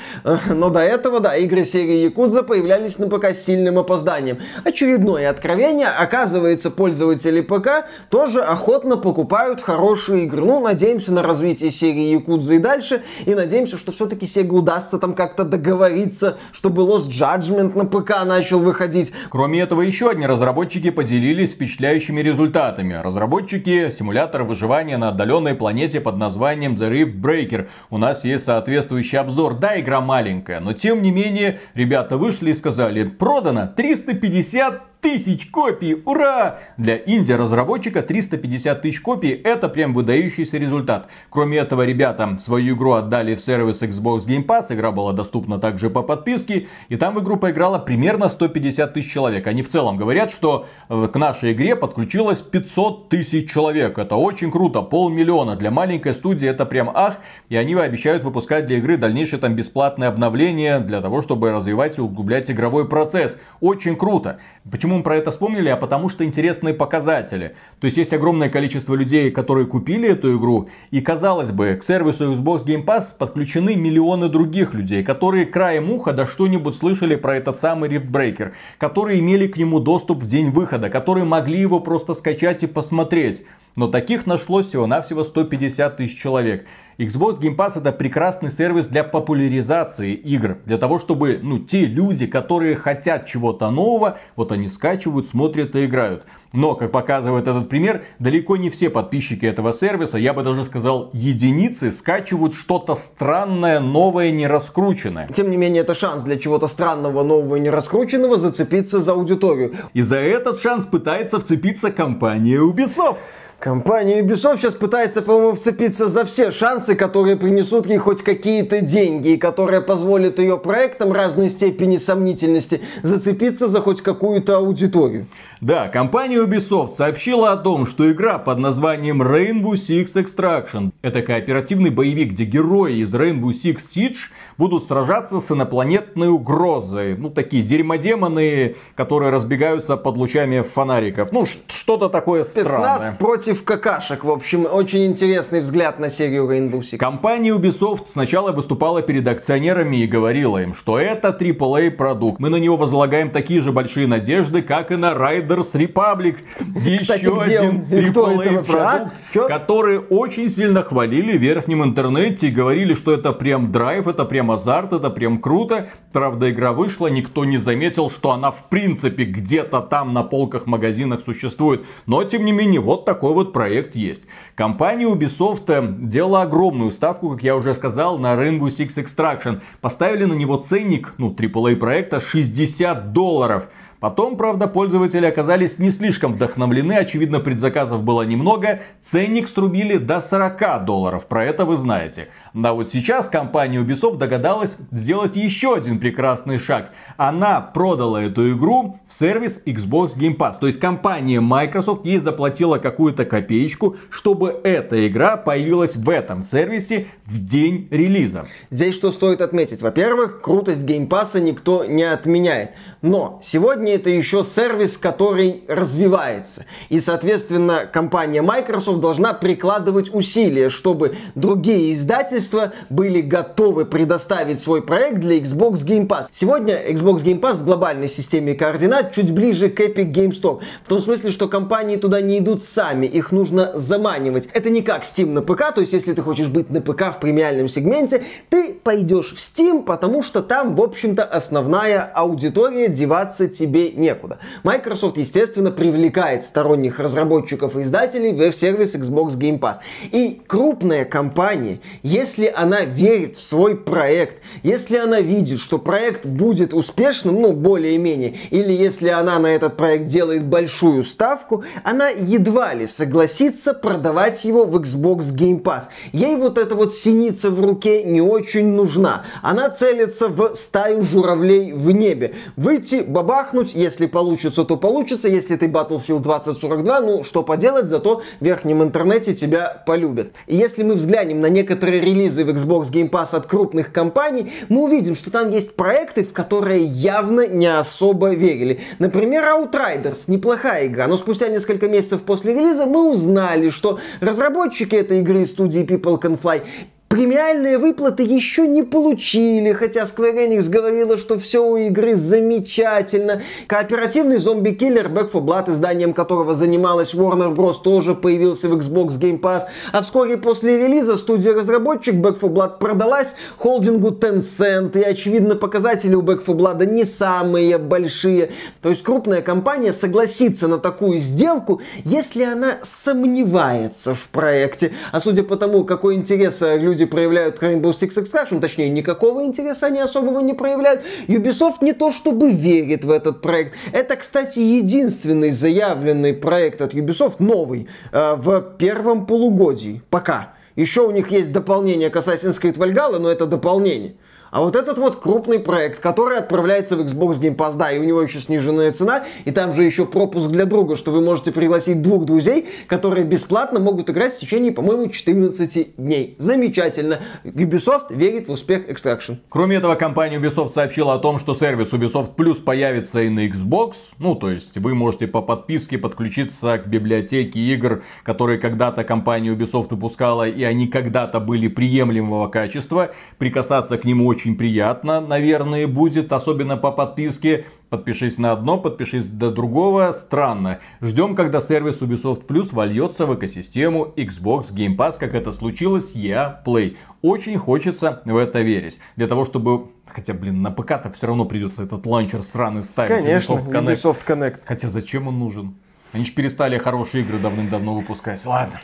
Но до этого, да, игры серии Якудза появлялись на ПК с сильным опозданием. Очередное откровение. Оказывается, пользователи ПК тоже охотно покупают хорошие игры. Ну, надеемся на развитие серии Якудза и дальше. И надеемся, что все-таки Sega удастся там как-то договориться, чтобы Lost Judgment на ПК начал выходить. Кроме этого, еще одни разработчики поделились впечатляющими результатами. Разработчики симулятора выживания на отдаленной планете под названием The Rift Breaker. У нас есть соответствующий обзор. Да, игра маленькая, но тем не менее, ребята вышли и сказали, продано 350 тысяч копий! Ура! Для инди-разработчика 350 тысяч копий это прям выдающийся результат. Кроме этого, ребята свою игру отдали в сервис Xbox Game Pass. Игра была доступна также по подписке. И там в игру поиграло примерно 150 тысяч человек. Они в целом говорят, что э, к нашей игре подключилось 500 тысяч человек. Это очень круто. Полмиллиона. Для маленькой студии это прям ах. И они обещают выпускать для игры дальнейшее там бесплатное обновление для того, чтобы развивать и углублять игровой процесс. Очень круто. Почему мы про это вспомнили, а потому что интересные показатели. То есть есть огромное количество людей, которые купили эту игру, и казалось бы, к сервису Xbox Game Pass подключены миллионы других людей, которые краем уха да что-нибудь слышали про этот самый Rift Breaker, которые имели к нему доступ в день выхода, которые могли его просто скачать и посмотреть. Но таких нашлось всего-навсего 150 тысяч человек. Xbox Game Pass это прекрасный сервис для популяризации игр. Для того, чтобы ну, те люди, которые хотят чего-то нового, вот они скачивают, смотрят и играют. Но, как показывает этот пример, далеко не все подписчики этого сервиса, я бы даже сказал единицы, скачивают что-то странное, новое, не раскрученное. Тем не менее, это шанс для чего-то странного, нового и не раскрученного зацепиться за аудиторию. И за этот шанс пытается вцепиться компания Ubisoft. Компания Ubisoft сейчас пытается, по-моему, вцепиться за все шансы, которые принесут ей хоть какие-то деньги, и которые позволят ее проектам разной степени сомнительности зацепиться за хоть какую-то аудиторию. Да, компания Ubisoft сообщила о том, что игра под названием Rainbow Six Extraction – это кооперативный боевик, где герои из Rainbow Six Siege будут сражаться с инопланетной угрозой. Ну, такие дерьмодемоны, которые разбегаются под лучами фонариков. Ну, что-то такое Спецназ странное. против какашек. В общем, очень интересный взгляд на серию Rainbow Six. Компания Ubisoft сначала выступала перед акционерами и говорила им, что это AAA продукт. Мы на него возлагаем такие же большие надежды, как и на Riders Republic. Кстати, Еще где один он? Кто это а? продукт, Чё? который очень сильно хвалили в верхнем интернете и говорили, что это прям драйв, это прям азарт, это прям круто. Правда, игра вышла, никто не заметил, что она в принципе где-то там на полках магазинах существует. Но, тем не менее, вот такой вот проект есть. Компания Ubisoft э, делала огромную ставку, как я уже сказал, на Rainbow Six Extraction. Поставили на него ценник, ну, AAA проекта 60 долларов. Потом, правда, пользователи оказались не слишком вдохновлены, очевидно, предзаказов было немного, ценник струбили до 40 долларов, про это вы знаете. Да вот сейчас компания Ubisoft догадалась сделать еще один прекрасный шаг. Она продала эту игру в сервис Xbox Game Pass. То есть компания Microsoft ей заплатила какую-то копеечку, чтобы эта игра появилась в этом сервисе в день релиза. Здесь что стоит отметить? Во-первых, крутость Game Pass а никто не отменяет. Но сегодня это еще сервис, который развивается. И, соответственно, компания Microsoft должна прикладывать усилия, чтобы другие издательства были готовы предоставить свой проект для Xbox Game Pass. Сегодня Xbox Game Pass в глобальной системе координат чуть ближе к Epic Game Store. В том смысле, что компании туда не идут сами, их нужно заманивать. Это не как Steam на ПК, то есть если ты хочешь быть на ПК в премиальном сегменте, ты пойдешь в Steam, потому что там, в общем-то, основная аудитория, деваться тебе некуда. Microsoft, естественно, привлекает сторонних разработчиков и издателей в сервис Xbox Game Pass. И крупная компания, если она верит в свой проект, если она видит, что проект будет успешным, ну, более-менее, или если она на этот проект делает большую ставку, она едва ли согласится продавать его в Xbox Game Pass. Ей вот эта вот синица в руке не очень нужна. Она целится в стаю журавлей в небе. Выйти, бабахнуть, если получится, то получится. Если ты Battlefield 2042, ну, что поделать, зато в верхнем интернете тебя полюбят. И если мы взглянем на некоторые релизы в Xbox Game Pass от крупных компаний, мы увидим, что там есть проекты, в которые явно не особо верили. Например, Outriders. Неплохая игра, но спустя несколько месяцев после релиза мы узнали, что разработчики этой игры студии People Can Fly Премиальные выплаты еще не получили, хотя Square Enix говорила, что все у игры замечательно. Кооперативный зомби-киллер Back 4 Blood, изданием которого занималась Warner Bros. тоже появился в Xbox Game Pass. А вскоре после релиза студия-разработчик Back 4 Blood продалась холдингу Tencent. И, очевидно, показатели у Back 4 Blood не самые большие. То есть крупная компания согласится на такую сделку, если она сомневается в проекте. А судя по тому, какой интерес э, люди проявляют к Rainbow Six Extraction, точнее, никакого интереса они особого не проявляют, Ubisoft не то чтобы верит в этот проект. Это, кстати, единственный заявленный проект от Ubisoft, новый, э, в первом полугодии. Пока. Еще у них есть дополнение к Assassin's Creed Valhalla, но это дополнение. А вот этот вот крупный проект, который отправляется в Xbox Game Pass, да, и у него еще сниженная цена, и там же еще пропуск для друга, что вы можете пригласить двух друзей, которые бесплатно могут играть в течение, по-моему, 14 дней. Замечательно. Ubisoft верит в успех Extraction. Кроме этого, компания Ubisoft сообщила о том, что сервис Ubisoft Plus появится и на Xbox. Ну, то есть вы можете по подписке подключиться к библиотеке игр, которые когда-то компания Ubisoft выпускала, и они когда-то были приемлемого качества. Прикасаться к нему очень приятно, наверное, будет, особенно по подписке. Подпишись на одно, подпишись до другого. Странно. Ждем, когда сервис Ubisoft Plus вольется в экосистему Xbox Game Pass, как это случилось с EA Play. Очень хочется в это верить. Для того, чтобы... Хотя, блин, на ПК-то все равно придется этот ланчер сраный ставить. Конечно, Ubisoft Connect. Ubisoft Connect. Хотя зачем он нужен? Они же перестали хорошие игры давным-давно выпускать. Ладно.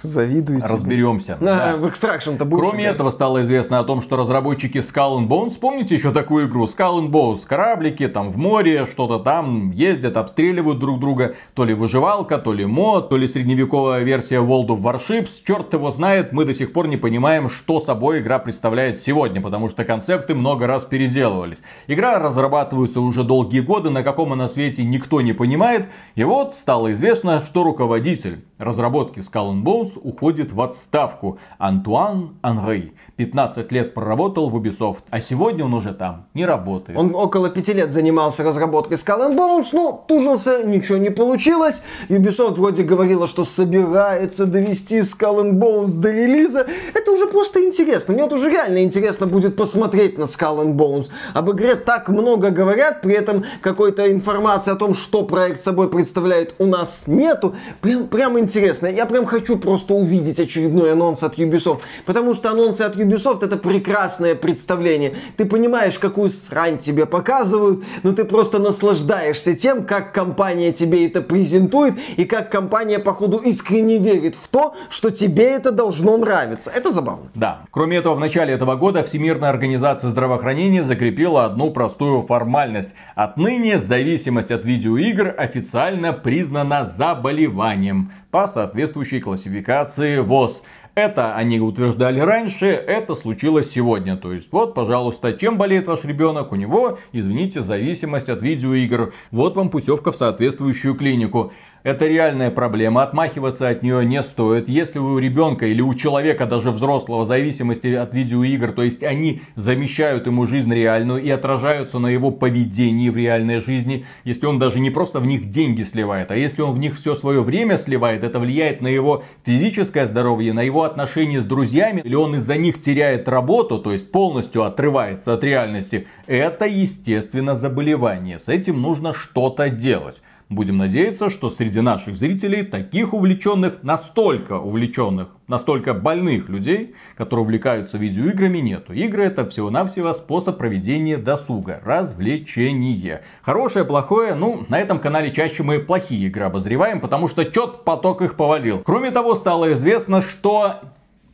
Завидуете. Разберемся. Да, в Extraction-то будешь Кроме играть? этого стало известно о том, что разработчики Skull and Bones, помните еще такую игру? Skull and Bones, кораблики там в море, что-то там ездят, обстреливают друг друга. То ли выживалка, то ли мод, то ли средневековая версия World of Warships. Черт его знает, мы до сих пор не понимаем, что собой игра представляет сегодня, потому что концепты много раз переделывались. Игра разрабатывается уже долгие годы, на каком она свете никто не понимает. И вот стало известно, что руководитель разработки Skull and Bones уходит в отставку. Антуан Анри. 15 лет проработал в Ubisoft, а сегодня он уже там не работает. Он около пяти лет занимался разработкой Skull and Bones, но тужился, ничего не получилось. Ubisoft вроде говорила, что собирается довести Skull and Bones до релиза. Это уже просто интересно. Мне вот уже реально интересно будет посмотреть на Skull and Bones. Об игре так много говорят, при этом какой-то информации о том, что проект собой представляет, у нас нету. Прям, прям интересно. Я прям хочу просто увидеть очередной анонс от Ubisoft. Потому что анонсы от Ubisoft это прекрасное представление. Ты понимаешь, какую срань тебе показывают, но ты просто наслаждаешься тем, как компания тебе это презентует и как компания, походу, искренне верит в то, что тебе это должно нравиться. Это забавно. Да. Кроме этого, в начале этого года Всемирная организация здравоохранения закрепила одну простую формальность. Отныне зависимость от видеоигр официально признана заболеванием по соответствующей классификации ВОЗ. Это они утверждали раньше, это случилось сегодня. То есть, вот, пожалуйста, чем болеет ваш ребенок? У него, извините, зависимость от видеоигр. Вот вам путевка в соответствующую клинику. Это реальная проблема, отмахиваться от нее не стоит. Если у ребенка или у человека, даже взрослого, зависимости от видеоигр, то есть они замещают ему жизнь реальную и отражаются на его поведении в реальной жизни, если он даже не просто в них деньги сливает, а если он в них все свое время сливает, это влияет на его физическое здоровье, на его отношения с друзьями, или он из-за них теряет работу, то есть полностью отрывается от реальности, это, естественно, заболевание. С этим нужно что-то делать. Будем надеяться, что среди наших зрителей таких увлеченных, настолько увлеченных, настолько больных людей, которые увлекаются видеоиграми, нету. Игры это всего-навсего способ проведения досуга, развлечение. Хорошее, плохое, ну, на этом канале чаще мы плохие игры обозреваем, потому что чет поток их повалил. Кроме того, стало известно, что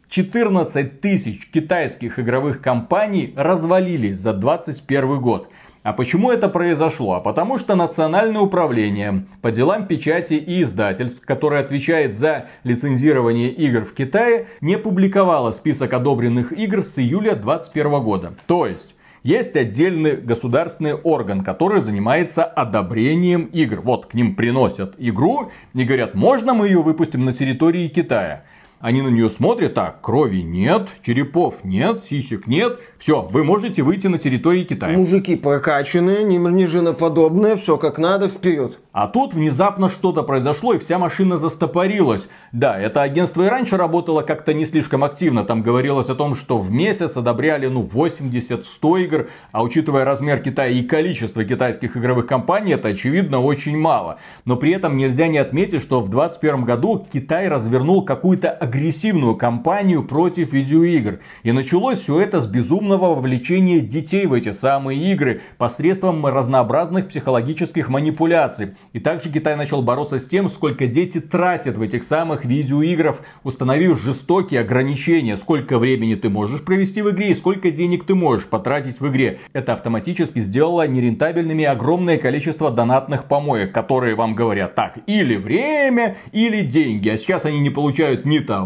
14 тысяч китайских игровых компаний развалились за 2021 год. А почему это произошло? А потому что Национальное управление по делам печати и издательств, которое отвечает за лицензирование игр в Китае, не публиковало список одобренных игр с июля 2021 года. То есть, есть отдельный государственный орган, который занимается одобрением игр. Вот к ним приносят игру и говорят, можно мы ее выпустим на территории Китая? Они на нее смотрят, так, крови нет, черепов нет, сисек нет. Все, вы можете выйти на территории Китая. Мужики прокачанные, не, не женоподобные, все как надо, вперед. А тут внезапно что-то произошло, и вся машина застопорилась. Да, это агентство и раньше работало как-то не слишком активно. Там говорилось о том, что в месяц одобряли ну 80-100 игр. А учитывая размер Китая и количество китайских игровых компаний, это очевидно очень мало. Но при этом нельзя не отметить, что в 2021 году Китай развернул какую-то агрессивную кампанию против видеоигр. И началось все это с безумного вовлечения детей в эти самые игры посредством разнообразных психологических манипуляций. И также Китай начал бороться с тем, сколько дети тратят в этих самых видеоиграх, установив жестокие ограничения, сколько времени ты можешь провести в игре и сколько денег ты можешь потратить в игре. Это автоматически сделало нерентабельными огромное количество донатных помоек, которые вам говорят так, или время, или деньги. А сейчас они не получают ни того,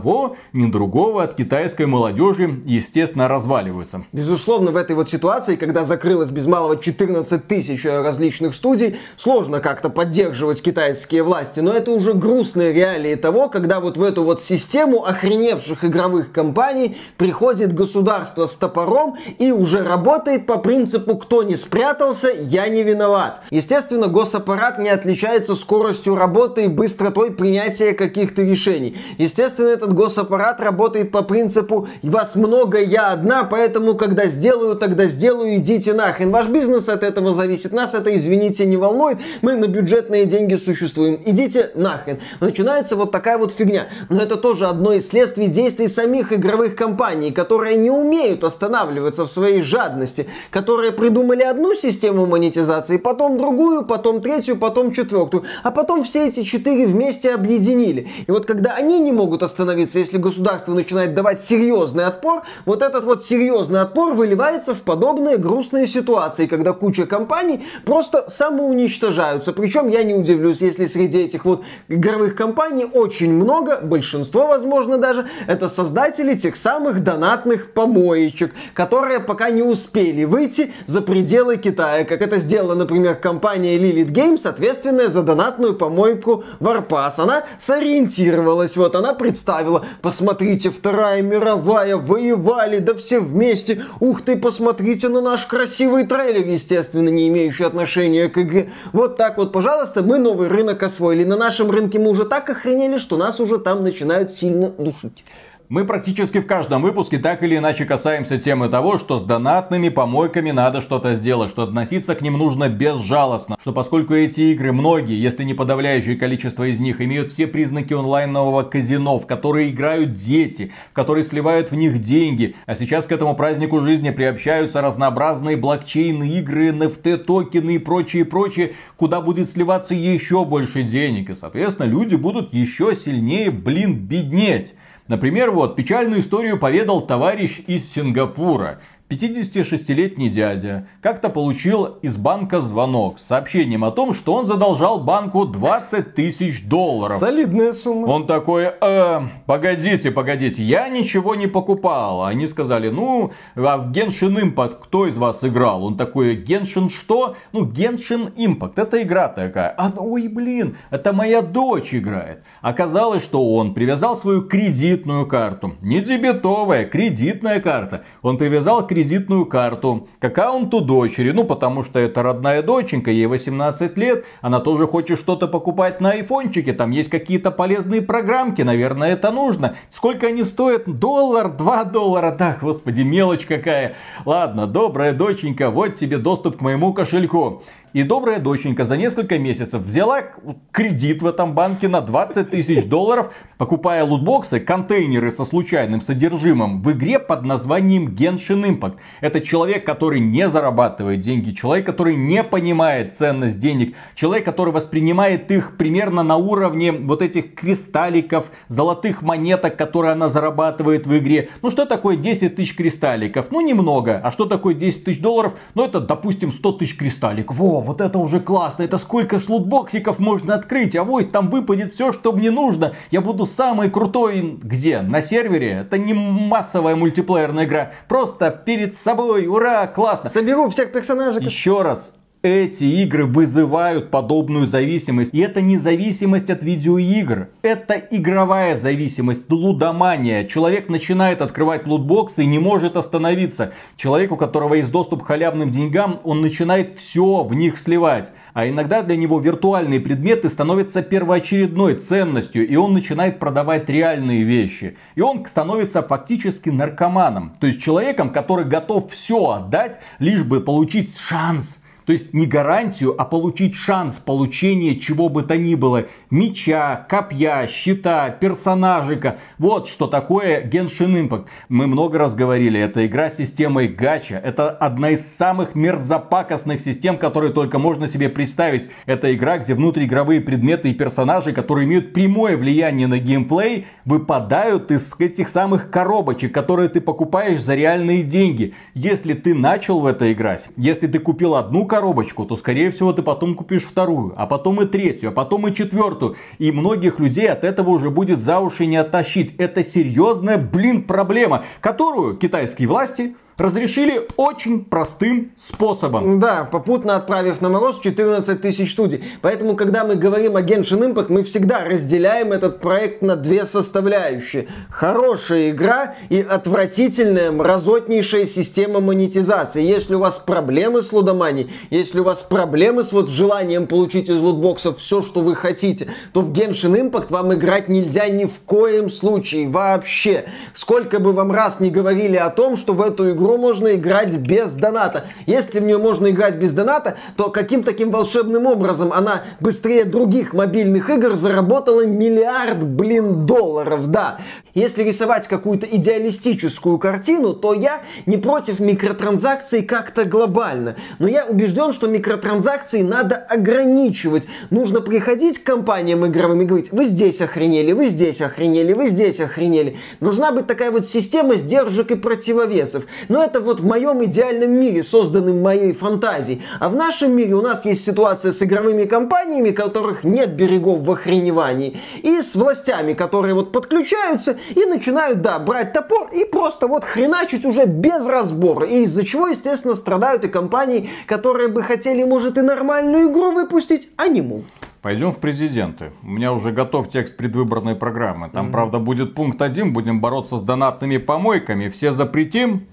ни другого от китайской молодежи, естественно, разваливаются. Безусловно, в этой вот ситуации, когда закрылось без малого 14 тысяч различных студий, сложно как-то поддерживать китайские власти. Но это уже грустные реалии того, когда вот в эту вот систему охреневших игровых компаний приходит государство с топором и уже работает по принципу «кто не спрятался, я не виноват». Естественно, госаппарат не отличается скоростью работы и быстротой принятия каких-то решений. Естественно, этот госаппарат работает по принципу «вас много, я одна, поэтому когда сделаю, тогда сделаю, идите нахрен». Ваш бизнес от этого зависит, нас это, извините, не волнует, мы на бюджетные деньги существуем, идите нахрен. Начинается вот такая вот фигня. Но это тоже одно из следствий действий самих игровых компаний, которые не умеют останавливаться в своей жадности, которые придумали одну систему монетизации, потом другую, потом третью, потом четвертую, а потом все эти четыре вместе объединили. И вот когда они не могут остановиться становиться, если государство начинает давать серьезный отпор, вот этот вот серьезный отпор выливается в подобные грустные ситуации, когда куча компаний просто самоуничтожаются. Причем я не удивлюсь, если среди этих вот игровых компаний очень много, большинство, возможно, даже, это создатели тех самых донатных помоечек, которые пока не успели выйти за пределы Китая, как это сделала, например, компания Lilith Games, ответственная за донатную помойку Warpass. Она сориентировалась, вот она представила, посмотрите, Вторая мировая, воевали, да все вместе, ух ты, посмотрите на наш красивый трейлер, естественно, не имеющий отношения к игре. Вот так вот, пожалуйста, мы новый рынок освоили. На нашем рынке мы уже так охренели, что нас уже там начинают сильно душить. Мы практически в каждом выпуске так или иначе касаемся темы того, что с донатными помойками надо что-то сделать, что относиться к ним нужно безжалостно, что поскольку эти игры многие, если не подавляющее количество из них, имеют все признаки онлайнового казино, в которые играют дети, в которые сливают в них деньги, а сейчас к этому празднику жизни приобщаются разнообразные блокчейны, игры, NFT, токены и прочее, прочее, куда будет сливаться еще больше денег, и соответственно люди будут еще сильнее, блин, беднеть. Например, вот печальную историю поведал товарищ из Сингапура. 56-летний дядя как-то получил из банка звонок с сообщением о том, что он задолжал банку 20 тысяч долларов. Солидная сумма. Он такой, э, погодите, погодите, я ничего не покупал. Они сказали, ну, а в Genshin Impact кто из вас играл? Он такой, Genshin что? Ну, Genshin Impact, это игра такая. А, ой, блин, это моя дочь играет. Оказалось, что он привязал свою кредитную карту. Не дебетовая, кредитная карта. Он привязал кредитную кредитную карту к аккаунту дочери. Ну, потому что это родная доченька, ей 18 лет. Она тоже хочет что-то покупать на айфончике. Там есть какие-то полезные программки. Наверное, это нужно. Сколько они стоят? Доллар, два доллара. Да, господи, мелочь какая. Ладно, добрая доченька, вот тебе доступ к моему кошельку. И добрая доченька за несколько месяцев взяла кредит в этом банке на 20 тысяч долларов, покупая лутбоксы, контейнеры со случайным содержимым в игре под названием Genshin Impact. Это человек, который не зарабатывает деньги, человек, который не понимает ценность денег, человек, который воспринимает их примерно на уровне вот этих кристалликов, золотых монеток, которые она зарабатывает в игре. Ну что такое 10 тысяч кристалликов? Ну немного. А что такое 10 тысяч долларов? Ну это, допустим, 100 тысяч кристалликов. Во, вот это уже классно, это сколько шлутбоксиков можно открыть, а вось там выпадет все, что мне нужно. Я буду самый крутой, где? На сервере? Это не массовая мультиплеерная игра, просто перед собой, ура, классно. Соберу всех персонажей. Еще раз, эти игры вызывают подобную зависимость. И это не зависимость от видеоигр. Это игровая зависимость, лудомания. Человек начинает открывать лутбоксы и не может остановиться. Человек, у которого есть доступ к халявным деньгам, он начинает все в них сливать. А иногда для него виртуальные предметы становятся первоочередной ценностью, и он начинает продавать реальные вещи. И он становится фактически наркоманом. То есть человеком, который готов все отдать, лишь бы получить шанс то есть не гарантию, а получить шанс получения чего бы то ни было. Меча, копья, щита, персонажика. Вот что такое Genshin Impact. Мы много раз говорили, это игра с системой гача. Это одна из самых мерзопакостных систем, которые только можно себе представить. Это игра, где внутриигровые предметы и персонажи, которые имеют прямое влияние на геймплей, выпадают из этих самых коробочек, которые ты покупаешь за реальные деньги. Если ты начал в это играть, если ты купил одну коробочку, то скорее всего ты потом купишь вторую, а потом и третью, а потом и четвертую. И многих людей от этого уже будет за уши не оттащить. Это серьезная, блин, проблема, которую китайские власти разрешили очень простым способом. Да, попутно отправив на мороз 14 тысяч студий. Поэтому, когда мы говорим о Genshin Impact, мы всегда разделяем этот проект на две составляющие. Хорошая игра и отвратительная, мразотнейшая система монетизации. Если у вас проблемы с лудоманией, если у вас проблемы с вот желанием получить из лутбоксов все, что вы хотите, то в Genshin Impact вам играть нельзя ни в коем случае вообще. Сколько бы вам раз не говорили о том, что в эту игру игру можно играть без доната. Если в нее можно играть без доната, то каким таким волшебным образом она быстрее других мобильных игр заработала миллиард, блин, долларов, да. Если рисовать какую-то идеалистическую картину, то я не против микротранзакций как-то глобально. Но я убежден, что микротранзакции надо ограничивать. Нужно приходить к компаниям игровым и говорить, вы здесь охренели, вы здесь охренели, вы здесь охренели. Должна быть такая вот система сдержек и противовесов. Но это вот в моем идеальном мире, созданном моей фантазией. А в нашем мире у нас есть ситуация с игровыми компаниями, которых нет берегов в охреневании, и с властями, которые вот подключаются и начинают, да, брать топор и просто вот хреначить уже без разбора. И из-за чего, естественно, страдают и компании, которые бы хотели, может, и нормальную игру выпустить, а не могут. Пойдем в президенты. У меня уже готов текст предвыборной программы. Там, mm-hmm. правда, будет пункт один. Будем бороться с донатными помойками. Все запретим.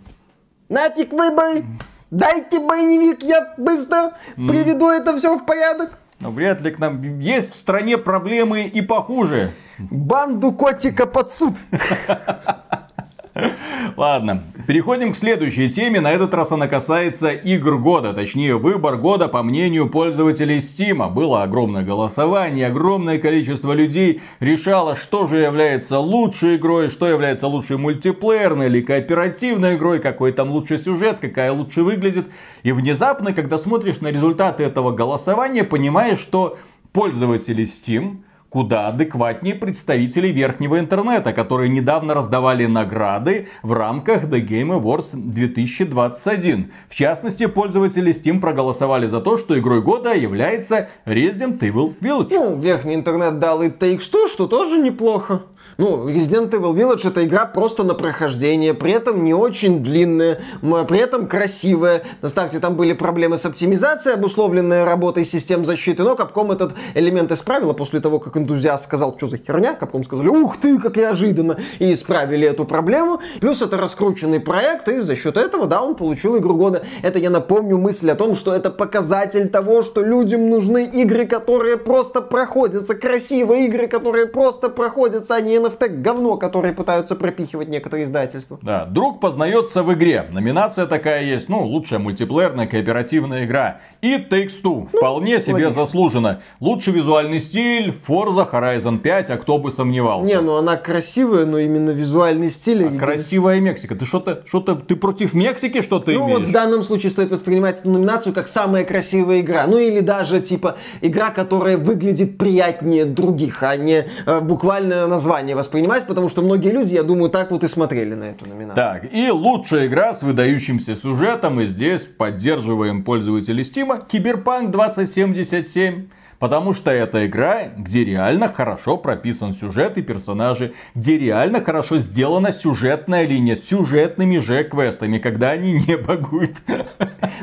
Нафиг выборы. Дайте бойневик, я быстро приведу это все в порядок. Но вряд ли к нам есть в стране проблемы и похуже. Банду котика под суд. Ладно, переходим к следующей теме. На этот раз она касается игр года, точнее выбор года по мнению пользователей Steam. Было огромное голосование, огромное количество людей решало, что же является лучшей игрой, что является лучшей мультиплеерной или кооперативной игрой, какой там лучший сюжет, какая лучше выглядит. И внезапно, когда смотришь на результаты этого голосования, понимаешь, что пользователи Steam куда адекватнее представителей верхнего интернета, которые недавно раздавали награды в рамках The Game Awards 2021. В частности, пользователи Steam проголосовали за то, что игрой года является Resident Evil Village. Ну, верхний интернет дал и Takes-Two, что тоже неплохо. Ну, Resident Evil Village это игра просто на прохождение, при этом не очень длинная, при этом красивая. На старте там были проблемы с оптимизацией, обусловленные работой систем защиты, но Capcom этот элемент исправила после того, как энтузиаст сказал, что за херня, Capcom сказали, ух ты, как неожиданно, и исправили эту проблему. Плюс это раскрученный проект, и за счет этого, да, он получил игру года. Это, я напомню, мысль о том, что это показатель того, что людям нужны игры, которые просто проходятся, красивые игры, которые просто проходятся, а не NFT говно, которое пытаются пропихивать некоторые издательства. Да, друг познается в игре. Номинация такая есть, ну, лучшая мультиплеерная кооперативная игра. И Takes Two. Ну, Вполне себе логично. заслуженно. Лучший визуальный стиль, Forza Horizon 5, а кто бы сомневался. Не, ну она красивая, но именно визуальный стиль. А красивая Мексика. Ты что-то, что-то, ты против Мексики что-то ну, имеешь? вот в данном случае стоит воспринимать эту номинацию как самая красивая игра. Ну или даже типа игра, которая выглядит приятнее других, а не э, буквально название воспринимать, потому что многие люди, я думаю, так вот и смотрели на эту номинацию. Так, и лучшая игра с выдающимся сюжетом, и здесь поддерживаем пользователей Steam, Киберпанк 2077. Потому что это игра, где реально хорошо прописан сюжет и персонажи, где реально хорошо сделана сюжетная линия с сюжетными же квестами, когда они не багуют.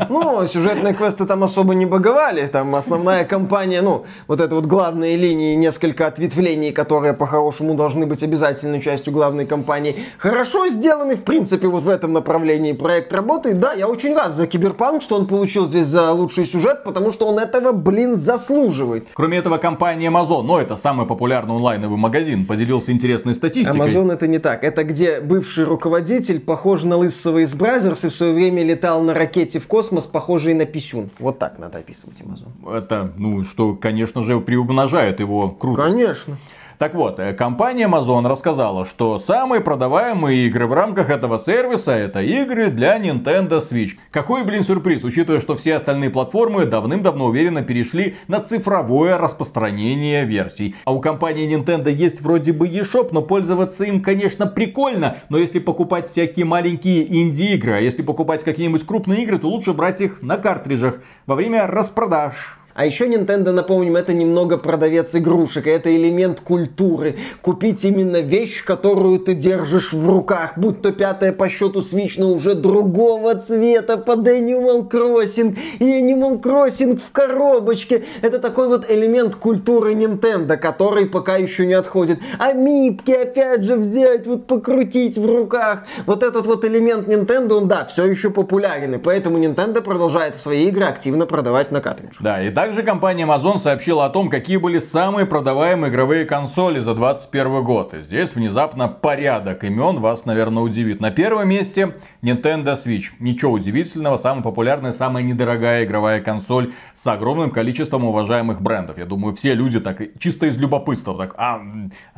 Ну, сюжетные квесты там особо не баговали. Там основная кампания, ну, вот это вот главные линии, несколько ответвлений, которые по-хорошему должны быть обязательной частью главной кампании, хорошо сделаны, в принципе, вот в этом направлении проект работает. Да, я очень рад за Киберпанк, что он получил здесь за лучший сюжет, потому что он этого, блин, заслуживает заслуживает. Кроме этого, компания Amazon, но это самый популярный онлайновый магазин, поделился интересной статистикой. Amazon это не так. Это где бывший руководитель похож на лысого из Brazzers и в свое время летал на ракете в космос, похожей на писюн. Вот так надо описывать Amazon. Это, ну, что, конечно же, приумножает его крутость. Конечно. Так вот, э, компания Amazon рассказала, что самые продаваемые игры в рамках этого сервиса это игры для Nintendo Switch. Какой, блин, сюрприз, учитывая, что все остальные платформы давным-давно уверенно перешли на цифровое распространение версий. А у компании Nintendo есть вроде бы eShop, но пользоваться им, конечно, прикольно, но если покупать всякие маленькие инди-игры, а если покупать какие-нибудь крупные игры, то лучше брать их на картриджах во время распродаж. А еще Nintendo, напомним, это немного продавец игрушек, это элемент культуры. Купить именно вещь, которую ты держишь в руках, будь то пятая по счету Switch, но уже другого цвета под Animal Crossing и Animal Crossing в коробочке. Это такой вот элемент культуры Nintendo, который пока еще не отходит. А мипки опять же взять, вот покрутить в руках. Вот этот вот элемент Nintendo, он да, все еще популярен, и поэтому Nintendo продолжает свои игры активно продавать на картридж. Да, и так Также компания Amazon сообщила о том, какие были самые продаваемые игровые консоли за 2021 год. И здесь внезапно порядок имен вас, наверное, удивит. На первом месте Nintendo Switch. Ничего удивительного, самая популярная, самая недорогая игровая консоль с огромным количеством уважаемых брендов. Я думаю, все люди так чисто из любопытства, так, а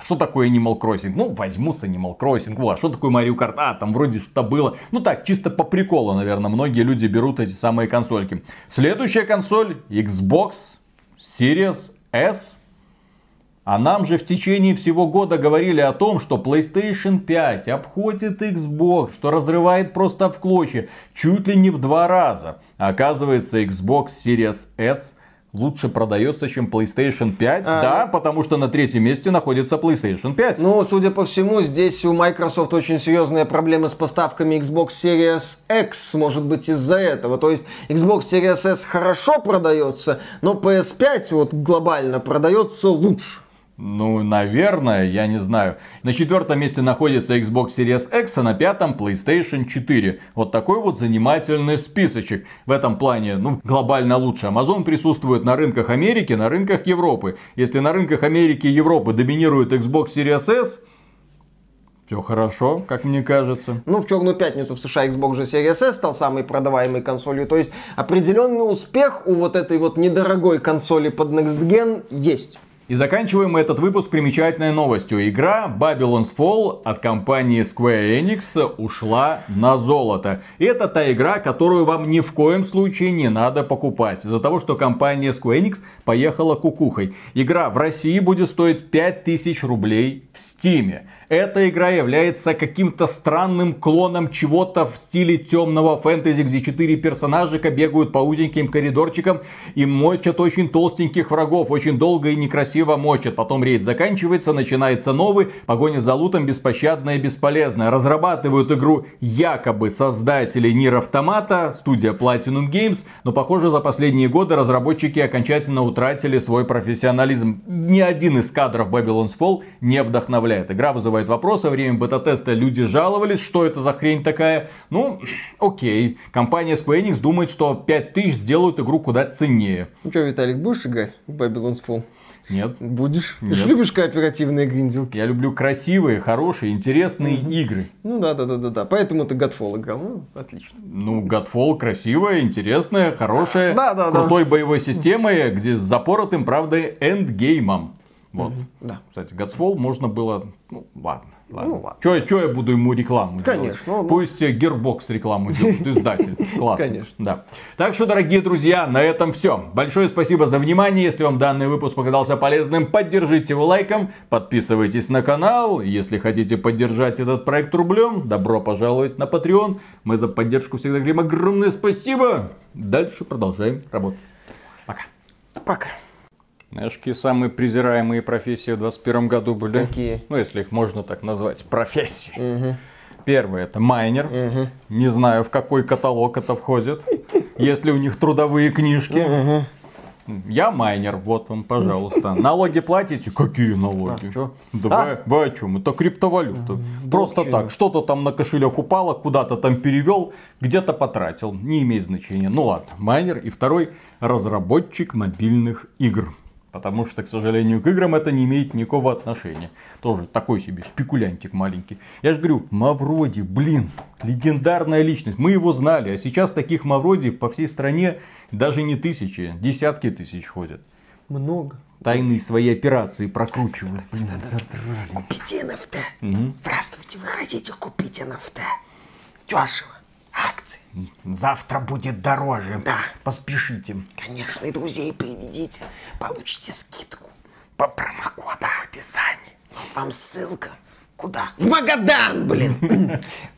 что такое Animal Crossing? Ну, возьму с Animal Crossing. О, а что такое Mario Kart? А, там вроде что-то было. Ну так, чисто по приколу, наверное, многие люди берут эти самые консольки. Следующая консоль Xbox Series S. А нам же в течение всего года говорили о том, что PlayStation 5 обходит Xbox, что разрывает просто в клочья, чуть ли не в два раза. Оказывается, Xbox Series S лучше продается, чем PlayStation 5. А, да, ну... потому что на третьем месте находится PlayStation 5. Ну, судя по всему, здесь у Microsoft очень серьезные проблемы с поставками Xbox Series X, может быть, из-за этого. То есть Xbox Series S хорошо продается, но PS5 вот глобально продается лучше. Ну, наверное, я не знаю. На четвертом месте находится Xbox Series X, а на пятом PlayStation 4. Вот такой вот занимательный списочек. В этом плане, ну, глобально лучше. Amazon присутствует на рынках Америки, на рынках Европы. Если на рынках Америки и Европы доминирует Xbox Series S, все хорошо, как мне кажется. Ну, в Черную пятницу в США Xbox же Series S стал самой продаваемой консолью. То есть определенный успех у вот этой вот недорогой консоли под Next Gen есть. И заканчиваем этот выпуск примечательной новостью. Игра Babylon's Fall от компании Square Enix ушла на золото. И это та игра, которую вам ни в коем случае не надо покупать. Из-за того, что компания Square Enix поехала кукухой. Игра в России будет стоить 5000 рублей в Стиме эта игра является каким-то странным клоном чего-то в стиле темного фэнтези, где четыре персонажика бегают по узеньким коридорчикам и мочат очень толстеньких врагов, очень долго и некрасиво мочат. Потом рейд заканчивается, начинается новый, погоня за лутом беспощадная и бесполезная. Разрабатывают игру якобы создатели Нир Автомата, студия Platinum Games, но похоже за последние годы разработчики окончательно утратили свой профессионализм. Ни один из кадров Babylon's Fall не вдохновляет. Игра вызывает вызывает вопросы. Во время бета-теста люди жаловались, что это за хрень такая. Ну, окей. Компания Square Enix думает, что 5000 сделают игру куда ценнее. Ну что, Виталик, будешь играть в Babylon's Fall? Нет. Будешь? Нет. Ты же любишь кооперативные гринделки. Я люблю красивые, хорошие, интересные угу. игры. Ну да, да, да, да, да. Поэтому ты Godfall играл. Ну, отлично. Ну, Godfall красивая, интересная, хорошая, да, да, крутой да. боевой системой, где с запоротым, правда, эндгеймом. Вот. Угу, да. Кстати, Godfall можно было... Ну, ладно. Ладно. Ну, ладно. Че, че я буду ему рекламу Конечно. Делать? Ну, Пусть Gearbox рекламу делает, издатель. Классно. Конечно. Да. Так что, дорогие друзья, на этом все. Большое спасибо за внимание. Если вам данный выпуск показался полезным, поддержите его лайком, подписывайтесь на канал. Если хотите поддержать этот проект рублем, добро пожаловать на Patreon. Мы за поддержку всегда говорим огромное спасибо. Дальше продолжаем работать. Пока. Пока. Знаешь, какие самые презираемые профессии в 2021 году были? Какие? Ну, если их можно так назвать, профессии. Угу. Первое это майнер. Угу. Не знаю, в какой каталог это входит. Если у них трудовые книжки. Угу. Я майнер, вот вам, пожалуйста. Налоги платите? Какие налоги? А, да а? Вы, вы о чем? Это криптовалюта. Угу. Просто так, что-то там на кошелек упало, куда-то там перевел, где-то потратил. Не имеет значения. Ну ладно, майнер. И второй, разработчик мобильных игр. Потому что, к сожалению, к играм это не имеет никакого отношения. Тоже такой себе спекулянтик маленький. Я же говорю, Мавроди, блин, легендарная личность. Мы его знали, а сейчас таких Мавродиев по всей стране даже не тысячи, десятки тысяч ходят. Много. Тайные свои операции прокручивают. Блин, Купите NFT. Угу. Здравствуйте, вы хотите купить NFT? Дешево акции. Завтра будет дороже. Да. Поспешите. Конечно, и друзей приведите. Получите скидку по промокоду в описании. Вот вам ссылка. Куда? В Магадан, блин.